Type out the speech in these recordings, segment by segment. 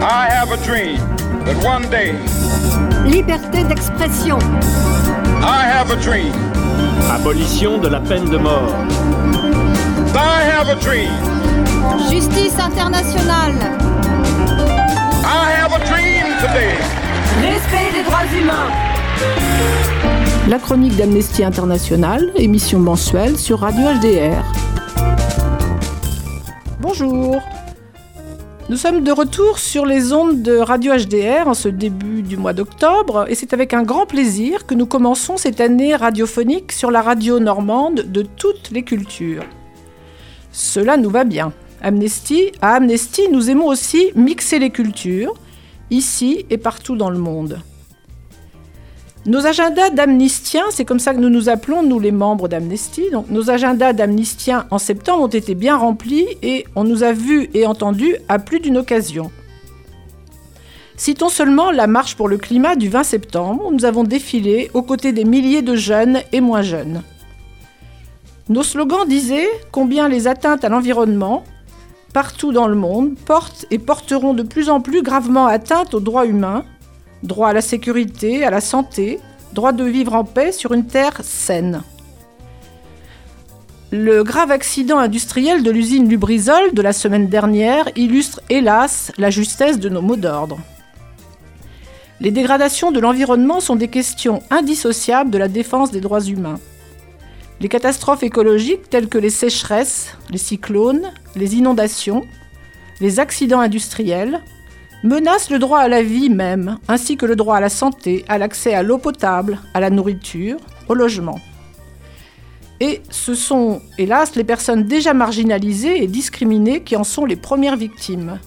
I have a dream that one day. Liberté d'expression. I have a dream. Abolition de la peine de mort. I have a dream. Justice internationale. I have a dream today. Respect des droits humains. La chronique d'Amnesty International, émission mensuelle sur Radio HDR. Bonjour. Nous sommes de retour sur les ondes de Radio HDR en ce début du mois d'octobre et c'est avec un grand plaisir que nous commençons cette année radiophonique sur la radio normande de toutes les cultures. Cela nous va bien. Amnesty, à Amnesty, nous aimons aussi mixer les cultures, ici et partout dans le monde. Nos agendas d'amnistiens, c'est comme ça que nous nous appelons, nous les membres d'Amnesty, donc nos agendas d'amnistiens en septembre ont été bien remplis et on nous a vus et entendus à plus d'une occasion. Citons seulement la marche pour le climat du 20 septembre, où nous avons défilé aux côtés des milliers de jeunes et moins jeunes. Nos slogans disaient combien les atteintes à l'environnement, partout dans le monde, portent et porteront de plus en plus gravement atteinte aux droits humains, droit à la sécurité, à la santé, droit de vivre en paix sur une terre saine. Le grave accident industriel de l'usine Lubrizol de la semaine dernière illustre hélas la justesse de nos mots d'ordre. Les dégradations de l'environnement sont des questions indissociables de la défense des droits humains. Les catastrophes écologiques telles que les sécheresses, les cyclones, les inondations, les accidents industriels, menacent le droit à la vie même, ainsi que le droit à la santé, à l'accès à l'eau potable, à la nourriture, au logement. Et ce sont, hélas, les personnes déjà marginalisées et discriminées qui en sont les premières victimes.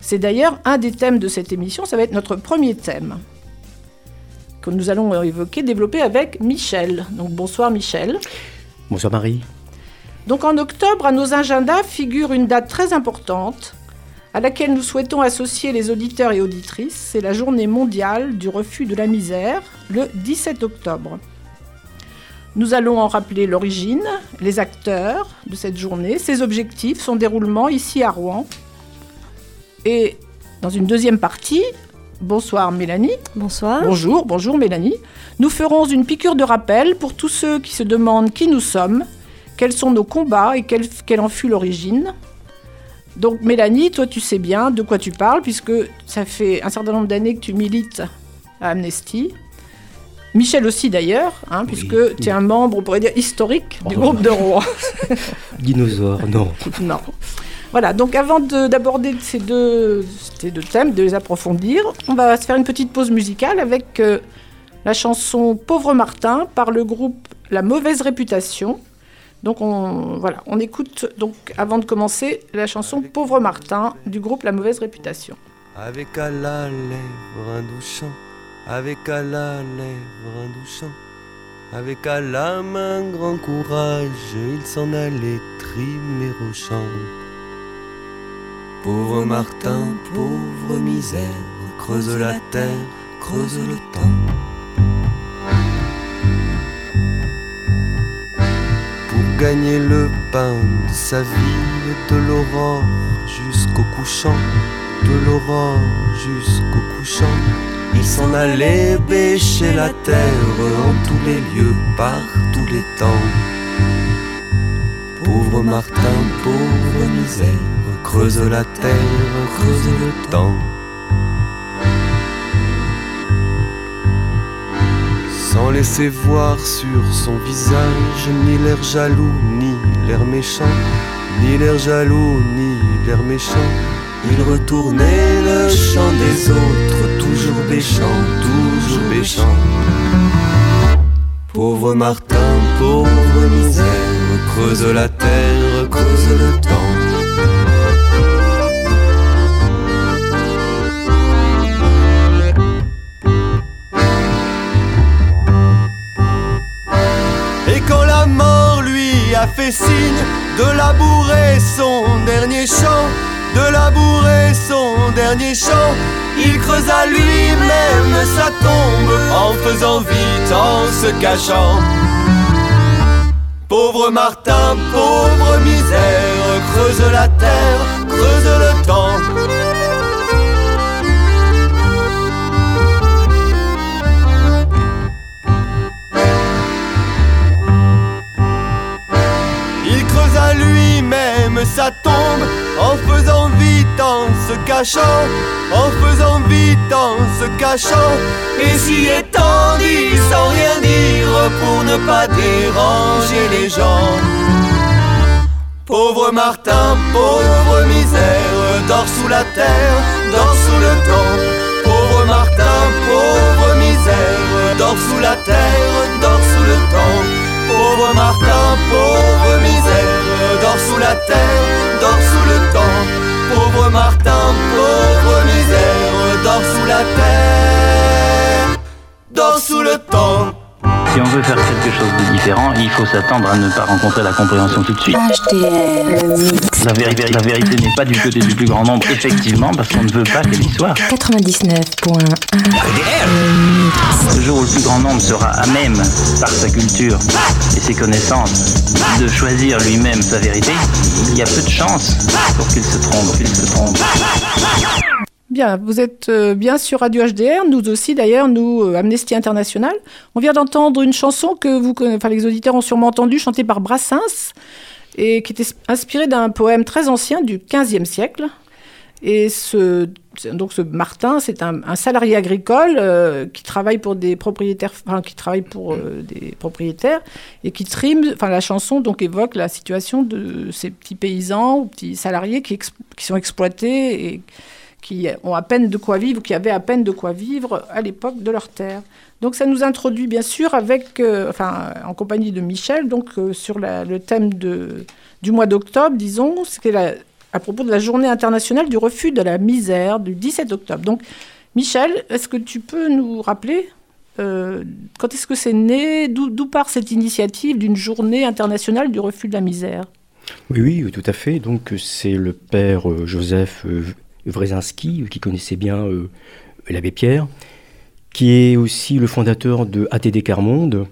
C'est d'ailleurs un des thèmes de cette émission, ça va être notre premier thème, que nous allons évoquer, développer avec Michel. Donc bonsoir Michel. Bonsoir Marie. Donc en octobre, à nos agendas figure une date très importante, à laquelle nous souhaitons associer les auditeurs et auditrices, c'est la journée mondiale du refus de la misère, le 17 octobre. Nous allons en rappeler l'origine, les acteurs de cette journée, ses objectifs, son déroulement ici à Rouen. Et dans une deuxième partie, bonsoir Mélanie. Bonsoir. Bonjour, bonjour Mélanie. Nous ferons une piqûre de rappel pour tous ceux qui se demandent qui nous sommes, quels sont nos combats et quelle, quelle en fut l'origine. Donc Mélanie, toi tu sais bien de quoi tu parles puisque ça fait un certain nombre d'années que tu milites à Amnesty. Michel aussi d'ailleurs, hein, puisque tu es un membre, on pourrait dire, historique du Oh. groupe de Rouen. Dinosaure, non. non. Voilà, donc avant de- d'aborder ces deux, ces deux thèmes, de les approfondir, on va se faire une petite pause musicale avec euh, la chanson Pauvre Martin par le groupe La Mauvaise Réputation. Donc on, voilà, on écoute donc avant de commencer la chanson Pauvre Martin du groupe La Mauvaise Réputation. Avec à la lèvre un doux chant, avec à la lèvre un doux chant, avec à la main grand courage, il s'en allait trimer au champ. Pauvre Martin, pauvre misère, creuse la terre, creuse le temps. Gagner le pain de sa vie, de l'aurore jusqu'au couchant, de l'aurore jusqu'au couchant. Il s'en allait bêcher la terre en tous les lieux, par tous les temps. Pauvre Martin, pauvre misère, creuse la terre, creuse le temps. Sans laisser voir sur son visage ni l'air jaloux, ni l'air méchant, ni l'air jaloux, ni l'air méchant. Il retournait le chant des autres, toujours béchant, toujours béchant. Pauvre Martin, pauvre misère, creuse la terre, creuse le temps. Fait signe de labourer son dernier champ, de labourer son dernier champ, il creusa lui-même sa tombe en faisant vite, en se cachant. Pauvre Martin, pauvre misère, creuse la terre, creuse le temps. En faisant vite en se cachant, en faisant vite en se cachant, et s'y étendit sans rien dire pour ne pas déranger les gens. Pauvre Martin, pauvre misère, dort sous la terre, dort sous le temps. Pauvre Martin, pauvre misère, dort sous la terre, dort sous le temps. Pauvre Martin, pauvre misère, dort sous la terre, dort sous le temps. Pauvre Martin, pauvre misère, dort sous la terre, dort sous le temps. Si on veut faire quelque chose de différent, il faut s'attendre à ne pas rencontrer la compréhension tout de suite. La vérité, la vérité n'est pas du côté du plus grand nombre, effectivement, parce qu'on ne veut pas que l'histoire. 99.1. Le jour où le plus grand nombre sera à même, par sa culture et ses connaissances, de choisir lui-même sa vérité, il y a peu de chances pour qu'il se trompe, qu'il se trompe. Bien, vous êtes euh, bien sur Radio HDR, nous aussi d'ailleurs, nous, euh, Amnesty International. On vient d'entendre une chanson que vous, les auditeurs ont sûrement entendu, chantée par Brassens, et qui était inspirée d'un poème très ancien du XVe siècle. Et ce, donc ce Martin, c'est un, salarié agricole euh, qui travaille pour des propriétaires, qui travaille pour des propriétaires et qui trime. Enfin, la chanson donc évoque la situation de ces petits paysans ou petits salariés qui, qui sont exploités et qui ont à peine de quoi vivre, ou qui avaient à peine de quoi vivre à l'époque de leur terre. Donc ça nous introduit bien sûr avec, euh, enfin, en compagnie de Michel, donc euh, sur le thème de, du mois d'octobre, disons, la- à propos de la journée internationale du refus de la misère du 17 octobre. Donc Michel, est-ce que tu peux nous rappeler euh, quand est-ce que c'est né, d'où part cette initiative d'une journée internationale du refus de la misère? Oui, oui, tout à fait. Donc, c'est le père Joseph Wrezinski, euh, qui connaissait bien euh, l'abbé Pierre, qui est aussi le fondateur de ATD Carmonde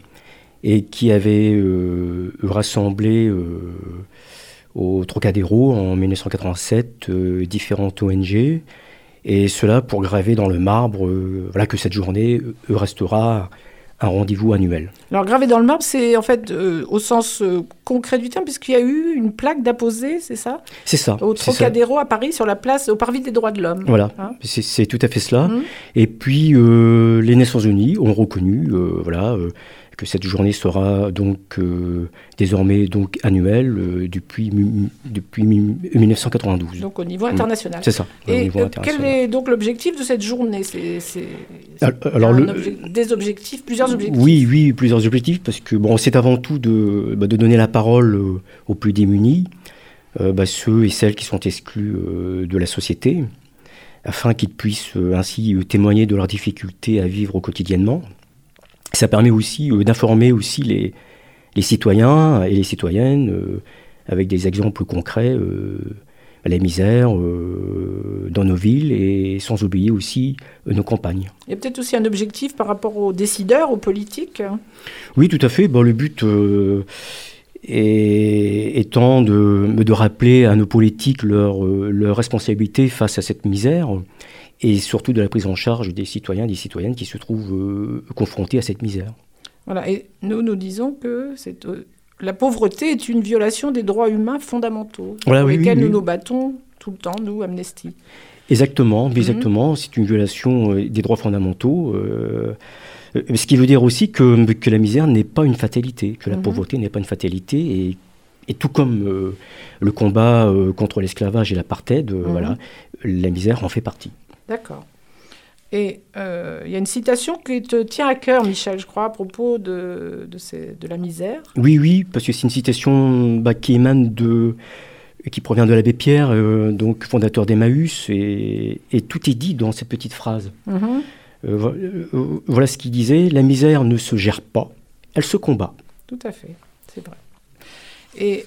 et qui avait euh, rassemblé au Trocadéro en 1987 euh, différentes ONG, et cela pour graver dans le marbre que cette journée restera un rendez-vous annuel. Alors gravé dans le marbre, c'est en fait euh, au sens euh, concret du terme, puisqu'il y a eu une plaque d'apposée, c'est ça? C'est ça. Au ça. Trocadéro à Paris, sur la place, au parvis des droits de l'homme. Voilà, Hein? c'est tout à fait cela. Mhm. Et puis, euh, les Nations Unies ont reconnu voilà, que cette journée sera donc euh, désormais donc annuelle euh, depuis, depuis mi- 1992. Donc au niveau international. C'est ça, au Et niveau euh, quel international. est donc l'objectif de cette journée? C'est Alors, le- obje- des objectifs, plusieurs objectifs. Oui, oui, plusieurs objectifs, parce que bon, c'est avant tout de, bah, de donner la parole aux plus démunis, euh, bah, ceux et celles qui sont exclus de la société, afin qu'ils puissent ainsi témoigner de leurs difficultés à vivre quotidiennement. Ça permet aussi euh, d'informer aussi les, les citoyens et les citoyennes euh, avec des exemples concrets, euh, la misère euh, dans nos villes et sans oublier aussi euh, nos campagnes. Il y a peut-être aussi un objectif par rapport aux décideurs, aux politiques. Oui, tout à fait. Bon, le but euh, est- étant de, de rappeler à nos politiques leur, euh, leur responsabilité face à cette misère et surtout de la prise en charge des citoyens et des citoyennes qui se trouvent euh, confrontés à cette misère. Voilà. Et nous, nous disons que euh, la pauvreté est une violation des droits humains fondamentaux, Voilà, pour oui, lesquels oui, nous oui. nous battons tout le temps, nous, Amnesty. Exactement, exactement. C'est une violation euh, des droits fondamentaux. euh, ce qui veut dire aussi que, que la misère n'est pas une fatalité, que la Mhm. pauvreté n'est pas une fatalité. Et, et tout comme euh, le combat euh, contre l'esclavage et l'apartheid, euh, Mhm. voilà, la misère en fait partie. D'accord. Et euh, il y a une citation qui te tient à cœur, Michel, je crois, à propos de, de, ces- de la misère. Oui, oui, parce que c'est une citation bah, qui émane de, qui provient de l'abbé Pierre, euh, donc fondateur d'Emmaüs, et, et tout est dit dans cette petite phrase. Vo- euh, voilà ce qu'il disait la misère ne se gère pas, elle se combat. Tout à fait, c'est vrai. Et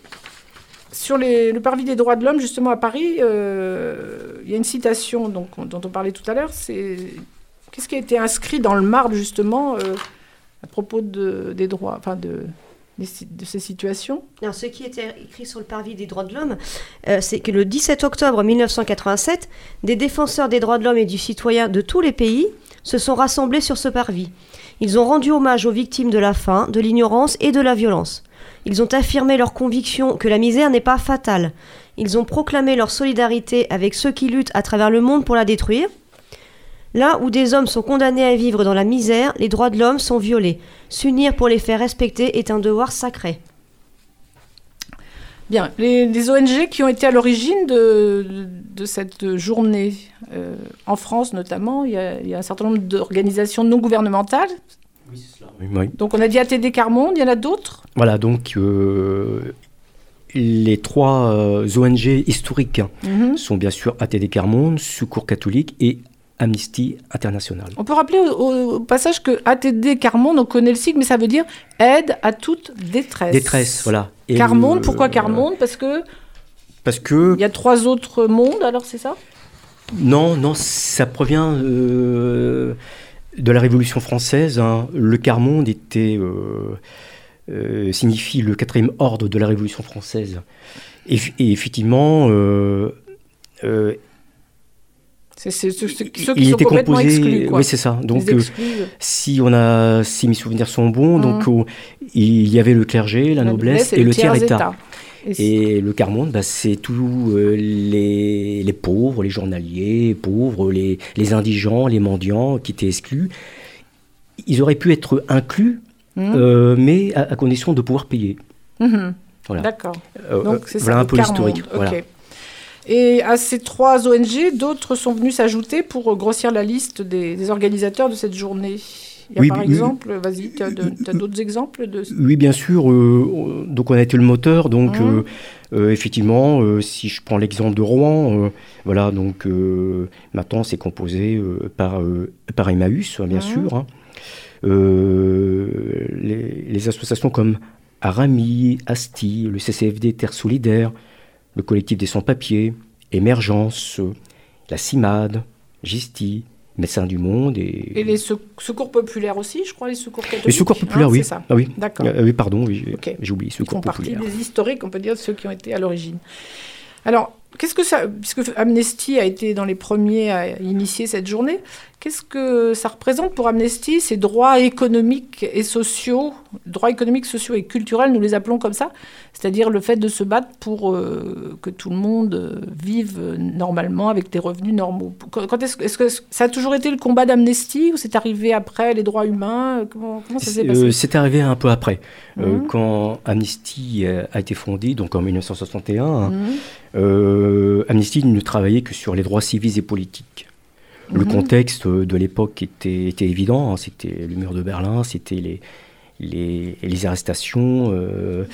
sur le parvis des droits de l'homme, justement à Paris, euh, il y a une citation dont on parlait tout à l'heure. C'est qu'est-ce qui a été inscrit dans le marbre justement euh, à propos de, des droits, enfin de, ces situations? Ce qui était écrit sur le parvis des droits de l'homme, euh, c'est que le 17 octobre 1987, des défenseurs des droits de l'homme et du citoyen de tous les pays se sont rassemblés sur ce parvis. Ils ont rendu hommage aux victimes de la faim, de l'ignorance et de la violence. Ils ont affirmé leur conviction que la misère n'est pas fatale. Ils ont proclamé leur solidarité avec ceux qui luttent à travers le monde pour la détruire. Là où des hommes sont condamnés à vivre dans la misère, les droits de l'homme sont violés. S'unir pour les faire respecter est un devoir sacré. Bien, les, ONG qui ont été à l'origine de, cette journée, euh, en France notamment, il y a un certain nombre d'organisations non gouvernementales. Oui, oui. Donc on a dit ATD Carmonde, il y en a d'autres? Voilà, donc euh, les trois euh, ONG historiques hein, Mhm. sont bien sûr ATD Carmonde, Secours catholique et Amnesty International. On peut rappeler au, au- au passage que ATD Carmonde, on connaît le sigle, mais ça veut dire aide à toute détresse. Détresse, voilà. Et Carmonde, le- pourquoi Carmonde? Parce que Parce que il y a trois autres mondes, alors c'est ça? Non, non, ça provient euh, de la Révolution française. hein. Le quart-monde était, euh, euh, signifie le quatrième ordre de la Révolution française. Et, et effectivement, euh, euh, C'est ceux, ceux- qui il sont était complètement composé. exclus. Quoi. Oui, c'est ça. Donc, si on a, si mes souvenirs sont bons, donc euh, il y avait le clergé, la, noblesse, et, le tiers état. Et, Et le quart-monde, bah, c'est tous euh, les, les pauvres, les journaliers, pauvres, les, les indigents, les mendiants qui étaient exclus. Ils auraient pu être inclus, Mhm. euh, mais à, à condition de pouvoir payer. Mhm. Voilà, D'accord. Euh, Donc c'est ça. voilà un le peu l'historique. Voilà. Et à ces trois ONG, d'autres sont venus s'ajouter pour grossir la liste des, des organisateurs de cette journée. Il y a Oui, par oui, exemple, vas-y, tu as, d'autres exemples de... Oui, bien sûr. euh, donc on a été le moteur. Donc Mhm. euh, euh, effectivement, euh, si je prends l'exemple de Rouen, voilà. Donc maintenant c'est composé par par Emmaüs, bien Mhm. sûr. hein. Euh, les, les associations comme Arami, Asti, le CCFD Terre Solidaire, le collectif des sans-papiers, Émergence, la CIMAD, Gisti, Médecins du Monde et, Et les sec- secours populaires aussi, je crois, les secours catholiques. les secours populaires, hein, oui. C'est ça. Ah oui. D'accord. Euh, oui, pardon, oui, j'ai oublié, Ils secours font partie populaires. des historiques, on peut dire, de ceux qui ont été à l'origine. Alors, qu'est-ce que ça, puisque Amnesty a été dans les premiers à initier cette journée, qu'est-ce que ça représente pour Amnesty ces droits économiques et sociaux, droits économiques, sociaux et culturels, nous les appelons comme ça, c'est-à-dire le fait de se battre pour euh, que tout le monde euh, vive normalement avec des revenus normaux? Quand, est-ce, est-ce que ça a toujours été le combat d'Amnesty ou c'est arrivé après les droits humains? Comment, comment ça s'est C'est passé? euh, c'est arrivé un peu après, Euh, Mhm. quand Amnesty a été fondé, donc en 1961. hein, Mhm. euh, Amnesty ne travaillait que sur les droits civils et politiques. Le Mhm. contexte euh, de l'époque était, était évident, hein, c'était le mur de Berlin, c'était les, les, les arrestations. euh,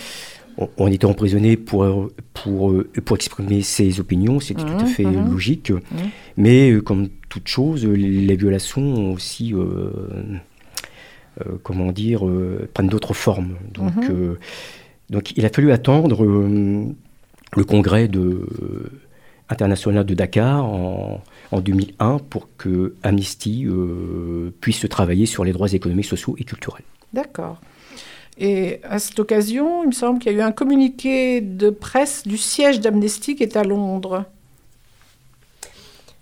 on, on était emprisonné pour, pour, euh, pour exprimer ses opinions, c'était tout à Mhm, fait mhm. logique. Mais euh, comme toute chose, euh, les violations ont aussi, euh, euh, comment dire, euh, prennent d'autres formes. Donc, euh, donc il a fallu attendre euh, le congrès de, euh, international de Dakar en, en 2001 pour que Amnesty euh, puisse travailler sur les droits économiques, sociaux et culturels. D'accord. Et à cette occasion, il me semble qu'il y a eu un communiqué de presse du siège d'Amnesty qui est à Londres.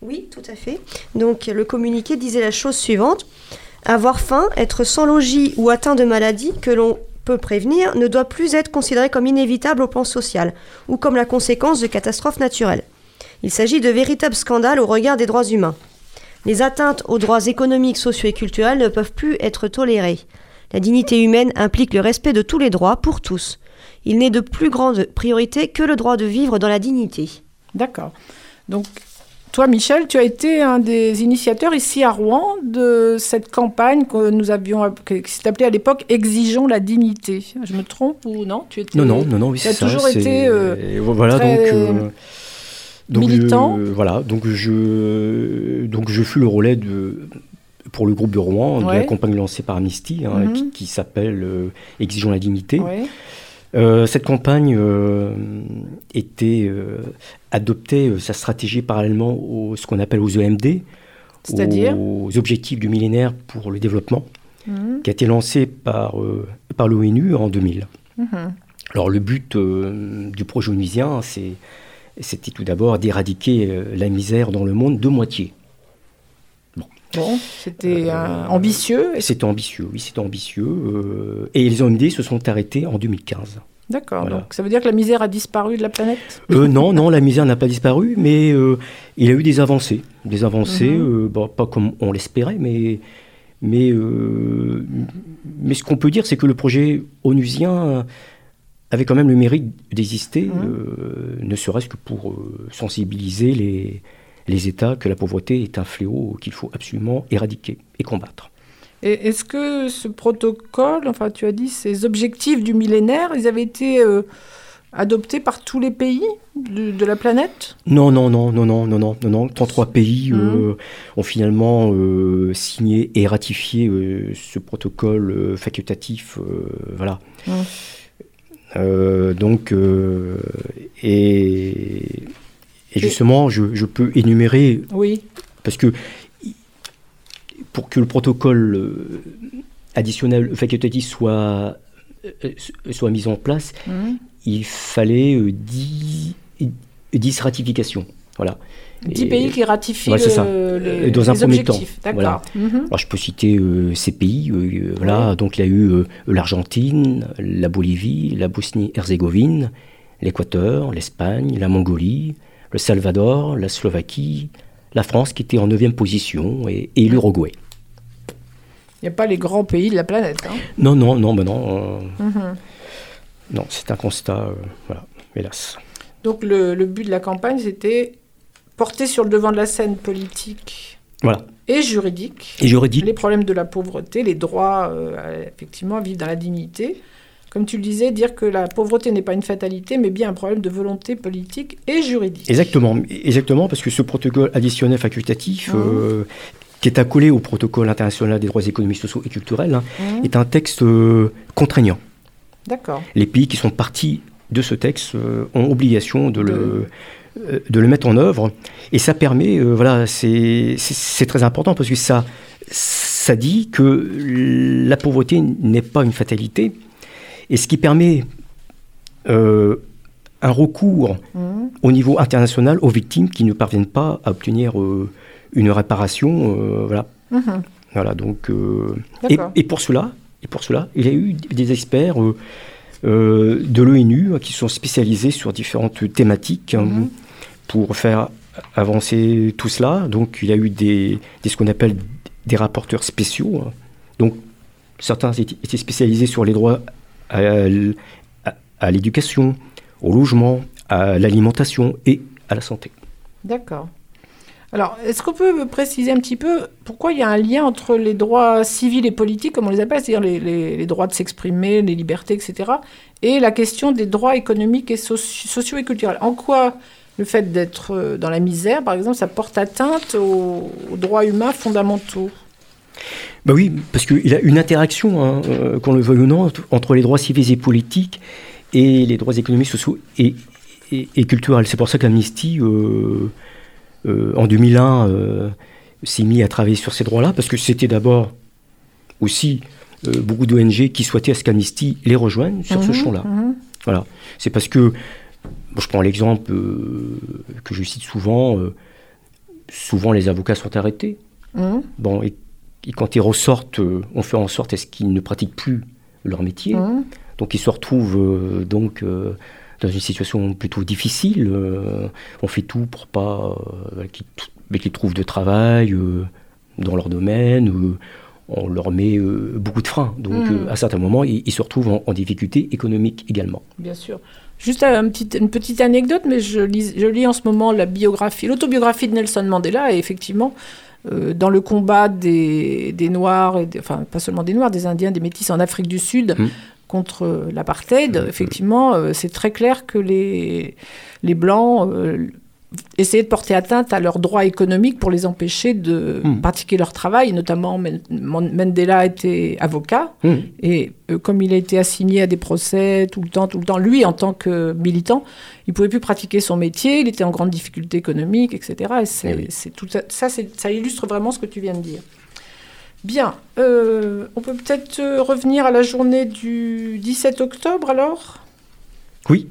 Oui, tout à fait. Donc le communiqué disait la chose suivante. Avoir faim, être sans logis ou atteint de maladie que l'on peut prévenir ne doit plus être considéré comme inévitable au plan social ou comme la conséquence de catastrophes naturelles. Il s'agit de véritables scandales au regard des droits humains. Les atteintes aux droits économiques, sociaux et culturels ne peuvent plus être tolérées. La dignité humaine implique le respect de tous les droits pour tous. Il n'est de plus grande priorité que le droit de vivre dans la dignité. D'accord. Donc, toi, Michel, tu as été un des initiateurs ici à Rouen de cette campagne que nous avions, qui appelée à l'époque Exigeons la dignité. Je me trompe ou non? Tu étais... Non, non, non, non, oui, tu as c'est ça. toujours c'est- été, euh, et voilà, très donc, euh, donc, militant. je- voilà, donc je, donc je fus le relais de, pour le groupe de Rouen de la campagne lancée par Amnesty, hein, Mhm. qui, qui s'appelle euh, Exigeons la dignité. Ouais. Euh, cette campagne euh, était euh, adoptait euh, sa stratégie parallèlement au ce qu'on appelle aux EMD, aux objectifs du millénaire pour le développement, Mhm. qui a été lancé par par l'ONU en 2000. Mhm. Alors le but du projet onusien, c'était tout d'abord d'éradiquer la misère dans le monde de moitié. Bon, c'était euh, ambitieux. C'était ambitieux, oui, c'était ambitieux. euh, et les OMD se sont arrêtés en 2015. D'accord. Voilà. Donc ça veut dire que la misère a disparu de la planète? Euh, non, non, la misère n'a pas disparu, mais il y a eu des avancées. Des avancées, Mhm. bon, pas comme on l'espérait, mais, mais, mais ce qu'on peut dire, c'est que le projet onusien avait quand même le mérite d'exister, Mhm. ne serait-ce que pour sensibiliser les, les États que la pauvreté est un fléau qu'il faut absolument éradiquer et combattre. Et est-ce que ce protocole, enfin tu as dit ces objectifs du millénaire, ils avaient été euh, adoptés par tous les pays de, de la planète? Non, non, non, non, non, non, non, non. 33 pays mmh. euh, ont finalement euh, signé et ratifié euh, ce protocole euh, facultatif. Euh, voilà. Mmh. donc, et et justement, je, je peux énumérer, Oui. parce que pour que le protocole euh, additionnel facultatif soit, euh, soit mis en place, Mhm. il fallait euh, 10, 10 ratifications. Voilà. 10 Et- pays qui ratifient Ouais, le- Euh, dans un les premier objectifs. temps, D'accord. Mhm. Alors je peux citer euh, ces pays. euh, euh, voilà. Donc il y a eu euh, l'Argentine, la Bolivie, la Bosnie-Herzégovine, l'Équateur, l'Espagne, la Mongolie, le Salvador, la Slovaquie, la France qui était en 9 position et, et l'Uruguay. Il n'y a pas les grands pays de la planète. hein. Non, non, non, ben non. euh, Mhm. non, c'est un constat, euh, voilà, hélas. Donc le, le but de la campagne, c'était porter sur le devant de la scène politique Voilà. et juridique Et les problèmes de la pauvreté, les droits, euh, effectivement, à vivre dans la dignité. Comme tu le disais, dire que la pauvreté n'est pas une fatalité, mais bien un problème de volonté politique et juridique. Exactement, exactement, parce que ce protocole additionnel facultatif, Mhm. euh, qui est accolé au protocole international des droits économiques, sociaux et culturels, hein, Mhm. est un texte euh, contraignant. D'accord. Les pays qui sont partis de ce texte euh, ont obligation de, De- le, de le mettre en œuvre. Et ça permet, euh, voilà, c'est très important parce que ça, ça dit que la pauvreté n'est pas une fatalité. Et ce qui permet euh, un recours Mhm. au niveau international aux victimes qui ne parviennent pas à obtenir euh, une réparation. euh, voilà. Mhm. Voilà, donc, et, pour cela, et pour cela, il y a eu des experts de l'ONU qui sont spécialisés sur différentes thématiques hein, Mhm. pour faire avancer tout cela. Donc, il y a eu des, des- ce qu'on appelle des rapporteurs spéciaux. hein. Donc, certains étaient spécialisés sur les droits à, l'éducation, au logement, à l'alimentation et à la santé. D'accord. Alors, est-ce qu'on peut préciser un petit peu pourquoi il y a un lien entre les droits civils et politiques, comme on les appelle, c'est-à-dire les, droits de s'exprimer, les libertés, etc., et la question des droits économiques et soci- sociaux et culturels? En quoi le fait d'être euh, dans la misère, par exemple, ça porte atteinte aux droits humains fondamentaux? Bah oui, parce qu'il y a une interaction, hein, euh, qu'on le veuille ou non, entre les droits civils et politiques et les droits économiques, sociaux et, et- et culturels. C'est pour ça qu'Amnesty, euh, euh, en 2001, euh, s'est mis à travailler sur ces droits-là, parce que c'était d'abord aussi beaucoup d'ONG qui souhaitaient à ce qu'Amnesty les rejoigne sur ce Mhm, champ-là. mhm. Voilà. C'est parce que, bon, je prends l'exemple que je cite souvent, souvent les avocats sont arrêtés. Mhm. Bon, et, quand ils ressortent, euh, on fait en sorte à ce qu'ils ne pratiquent plus leur métier. Mhm. Donc ils se retrouvent euh, donc euh, dans une situation plutôt difficile. on fait tout pour pas qu'ils trouvent de travail dans leur domaine. on leur met euh, beaucoup de freins. Donc euh, à certains moments, ils, ils se retrouvent en, en difficulté économique également. Bien sûr. Juste un petit- une petite anecdote, mais je lis, je lis en ce moment la biographie, l'autobiographie de Nelson Mandela, et effectivement, dans le combat des, des Noirs, et des- enfin pas seulement des Noirs, des Indiens, des Métis en Afrique du Sud Mm. contre euh, l'apartheid, effectivement, euh, c'est très clair que les, les Blancs essayaient de porter atteinte à leurs droits économiques pour les empêcher de Mm. pratiquer leur travail, notamment Men- Man- Mandela était avocat, Mhm. et euh, comme il a été assigné à des procès tout le temps, tout le temps, lui, en tant que militant, il pouvait plus pratiquer son métier, il était en grande difficulté économique, etc. Et c'est, Eh oui. c'est tout ça, ça, c'est- ça illustre vraiment ce que tu viens de dire. Bien, euh, on peut peut-être euh, revenir à la journée du 17 octobre alors? Oui.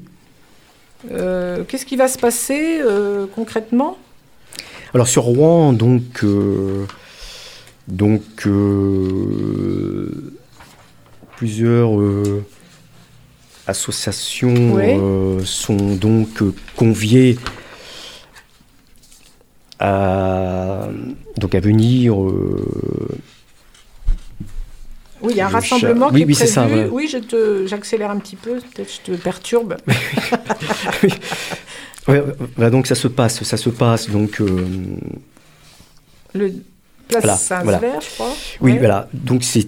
Euh, Qu'est-ce qui va se passer euh, concrètement? Alors sur Rouen, donc, euh, donc plusieurs, associations euh, sont donc conviées à, donc à venir. euh, Oui, il y a un rassemblement qui oui, est oui, c'est prévu. ça, voilà. Oui, je te, j'accélère un petit peu, peut-être je te perturbe. ouais, voilà, donc ça se passe, ça se passe. Donc euh, Le place Voilà, Saint-Sever, je crois. oui, Ouais. voilà. Donc c'est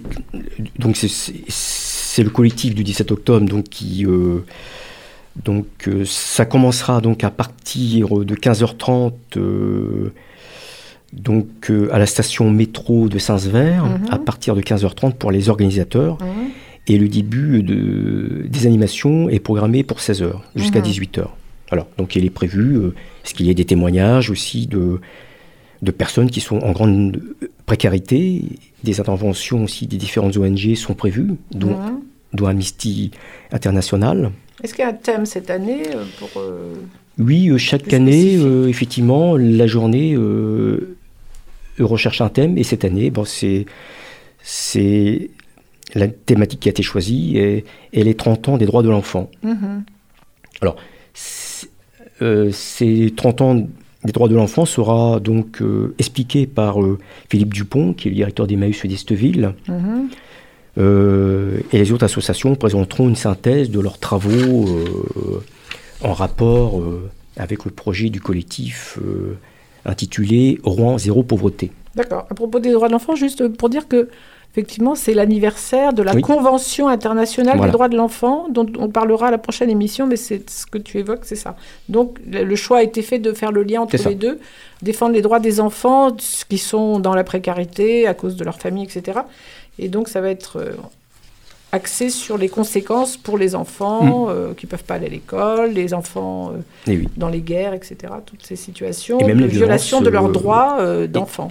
donc c'est- le collectif du 17 octobre donc qui euh, donc euh, ça commencera donc à partir de 15h30 euh, donc euh, à la station métro de Saint-Sever Mhm. à partir de 15h30 pour les organisateurs Mhm. et le début de, des animations est programmé pour 16h jusqu'à Mhm. 18h. Alors, donc il est prévu, euh, est-ce qu'il y ait des témoignages aussi de, de personnes qui sont en grande précarité, des interventions aussi des différentes ONG sont prévues, dont, Mhm. dont Amnesty International. Est-ce qu'il y a un thème cette année euh, pour euh, Oui, euh, chaque année, euh, effectivement, la journée euh, recherche un thème, et cette année, bon, c'est c'est la thématique qui a été choisie, et, et les 30 ans des droits de l'enfant. mhm. C'est- euh, ces 30 ans des droits de l'enfant sera donc euh, expliqué par euh, Philippe Dupont, qui est le directeur d'Emmaüs d'Esteville, Mhm. euh, et les autres associations présenteront une synthèse de leurs travaux euh, en rapport euh, avec le projet du collectif euh, intitulé Rouen Zéro Pauvreté. D'accord. À propos des droits de l'enfant, juste pour dire que effectivement, c'est l'anniversaire de la Oui. Convention internationale Voilà. des droits de l'enfant, dont on parlera à la prochaine émission, mais c'est ce que tu évoques, c'est ça. Donc, le choix a été fait de faire le lien entre les deux, défendre les droits des enfants qui sont dans la précarité à cause de leur famille, etc. Et donc, ça va être euh, axé sur les conséquences pour les enfants Mm. euh, qui peuvent pas aller à l'école, les enfants euh, oui. dans les guerres, etc. Toutes ces situations Et même les violation de leurs euh, droits d'enfants.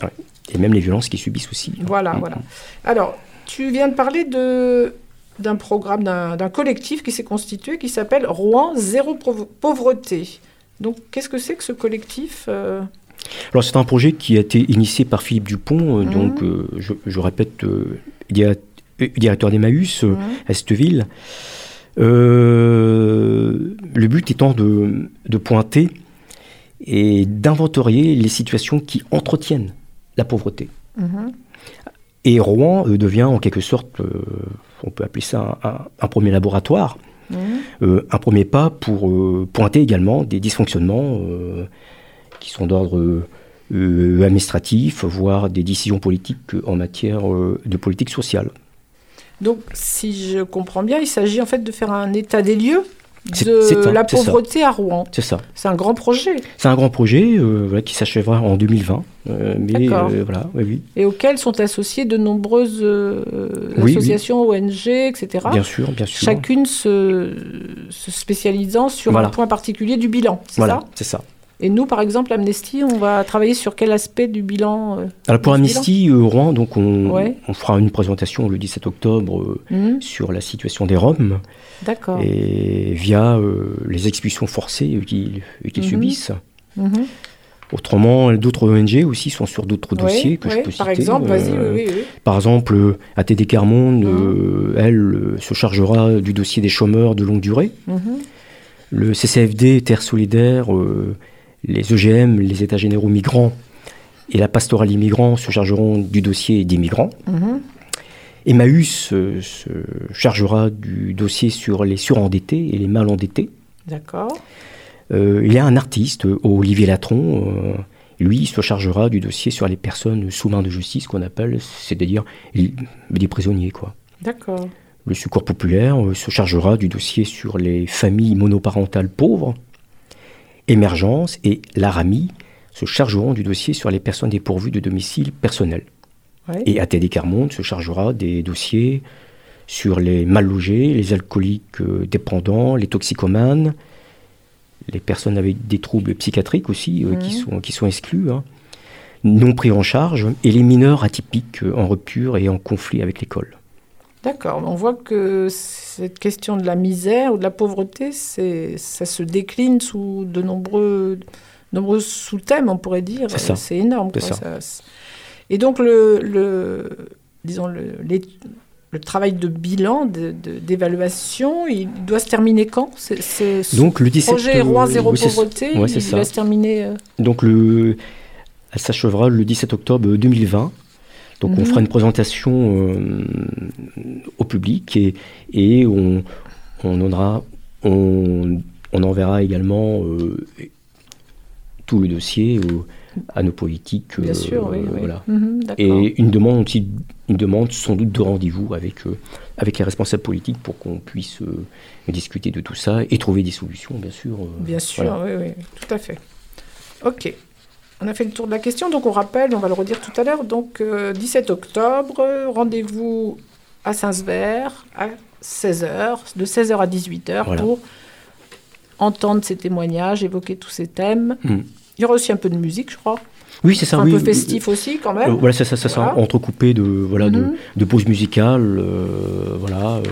Et même les violences qu'ils subissent aussi. Voilà, Mm. voilà. Alors, tu viens de parler de d'un programme, d'un collectif qui s'est constitué qui s'appelle Rouen Zéro Pauv- Pauvreté. Donc, qu'est-ce que c'est que ce collectif Alors c'est un projet qui a été initié par Philippe Dupont, euh, Mhm. donc euh, je, je répète, euh, dia- euh, directeur d'Emmaüs euh, Mhm. à Esteville. Euh, le but étant de, de pointer et d'inventorier les situations qui entretiennent la pauvreté. mhm. Et Rouen euh, devient en quelque sorte, euh, on peut appeler ça un, un- un premier laboratoire, Mhm. euh, un premier pas pour euh, pointer également des dysfonctionnements euh, qui sont d'ordre euh, administratif, voire des décisions politiques en matière euh, de politique sociale. Donc, si je comprends bien, il s'agit en fait de faire un état des lieux de ça, la pauvreté à Rouen. C'est ça. C'est un grand projet C'est un grand projet euh, voilà, qui s'achèvera en 2020. euh, mais D'accord. euh, voilà, oui, oui. et auquel sont associées de nombreuses euh, Oui, associations, ONG, etc. bien sûr, bien sûr. Chacune se, se spécialisant sur Voilà. un point particulier du bilan, c'est Voilà, ça? c'est ça. Et nous, par exemple, Amnesty, on va travailler sur quel aspect du bilan euh, Alors pour Amnesty euh, Rouen, donc on, Ouais. on fera une présentation le 17 octobre euh, hmm, sur la situation des Roms D'accord. et via les expulsions forcées qu'ils Mhm. subissent. Mhm. Autrement, d'autres ONG aussi sont sur d'autres Ouais, dossiers que je peux citer. Par exemple, vas-y, Euh, oui, oui, oui. Par exemple, ATD Carmonde, Mhm. euh, elle, euh, se chargera du dossier des chômeurs de longue durée. Mhm. Le CCFD, Terre Solidaire, les EGM, les États généraux migrants et la pastorale immigrants se chargeront du dossier des migrants. Mhm. Emmaüs euh, se chargera du dossier sur les surendettés et les mal endettés. D'accord. Euh, il y a un artiste, Olivier Latron, euh, lui il se chargera du dossier sur les personnes sous main de justice qu'on appelle, c'est-à-dire des prisonniers. quoi. D'accord. Le Secours populaire euh, se chargera du dossier sur les familles monoparentales pauvres. Émergence et l'ARAMI se chargeront du dossier sur les personnes dépourvues de domicile personnel. Ouais. Et ATD Carmonde se chargera des dossiers sur les mal logés, les alcooliques euh, dépendants, les toxicomanes, les personnes avec des troubles psychiatriques aussi, euh, qui, Mhm. sont, qui sont exclus, hein, non pris en charge, et les mineurs atypiques euh, en rupture et en conflit avec l'école. D'accord. On voit que cette question de la misère ou de la pauvreté, c'est, ça se décline sous de nombreux, nombreux sous-thèmes, on pourrait dire. C'est ça. C'est énorme. C'est quoi. ça. Et donc, le, le, disons, le, les- le travail de bilan, d'évaluation, il doit se terminer quand? C'est- c'est- ce Donc le 17 projet Roi euh, Zéro oui, Pauvreté, ouais, il ça. va se terminer. euh, Donc le, elle s'achèvera le 17 octobre 2020. Donc on Mhm. fera une présentation euh, au public et, et on, on, donnera- on, on enverra également euh, tout le dossier au- à nos politiques. Bien euh, sûr, oui. oui. voilà. Mhm. Et une demande aussi, une demande sans doute de rendez-vous avec, euh, avec les responsables politiques pour qu'on puisse euh, discuter de tout ça et trouver des solutions, bien sûr. euh, Bien sûr, voilà. oui, oui, tout à fait. Ok. On a fait le tour de la question, donc on rappelle, on va le redire tout à l'heure, donc euh, 17 octobre, euh, rendez-vous à Saint-Sever à 16h, de 16h à 18h Voilà. pour entendre ces témoignages, évoquer tous ces thèmes. Mm. Il y aura aussi un peu de musique, je crois. Oui, c'est ça. un oui, peu festif aussi, quand même. Euh, voilà, ça, ça, ça, Voilà. entrecoupé de, voilà, de, de pauses musicales. euh, voilà, euh,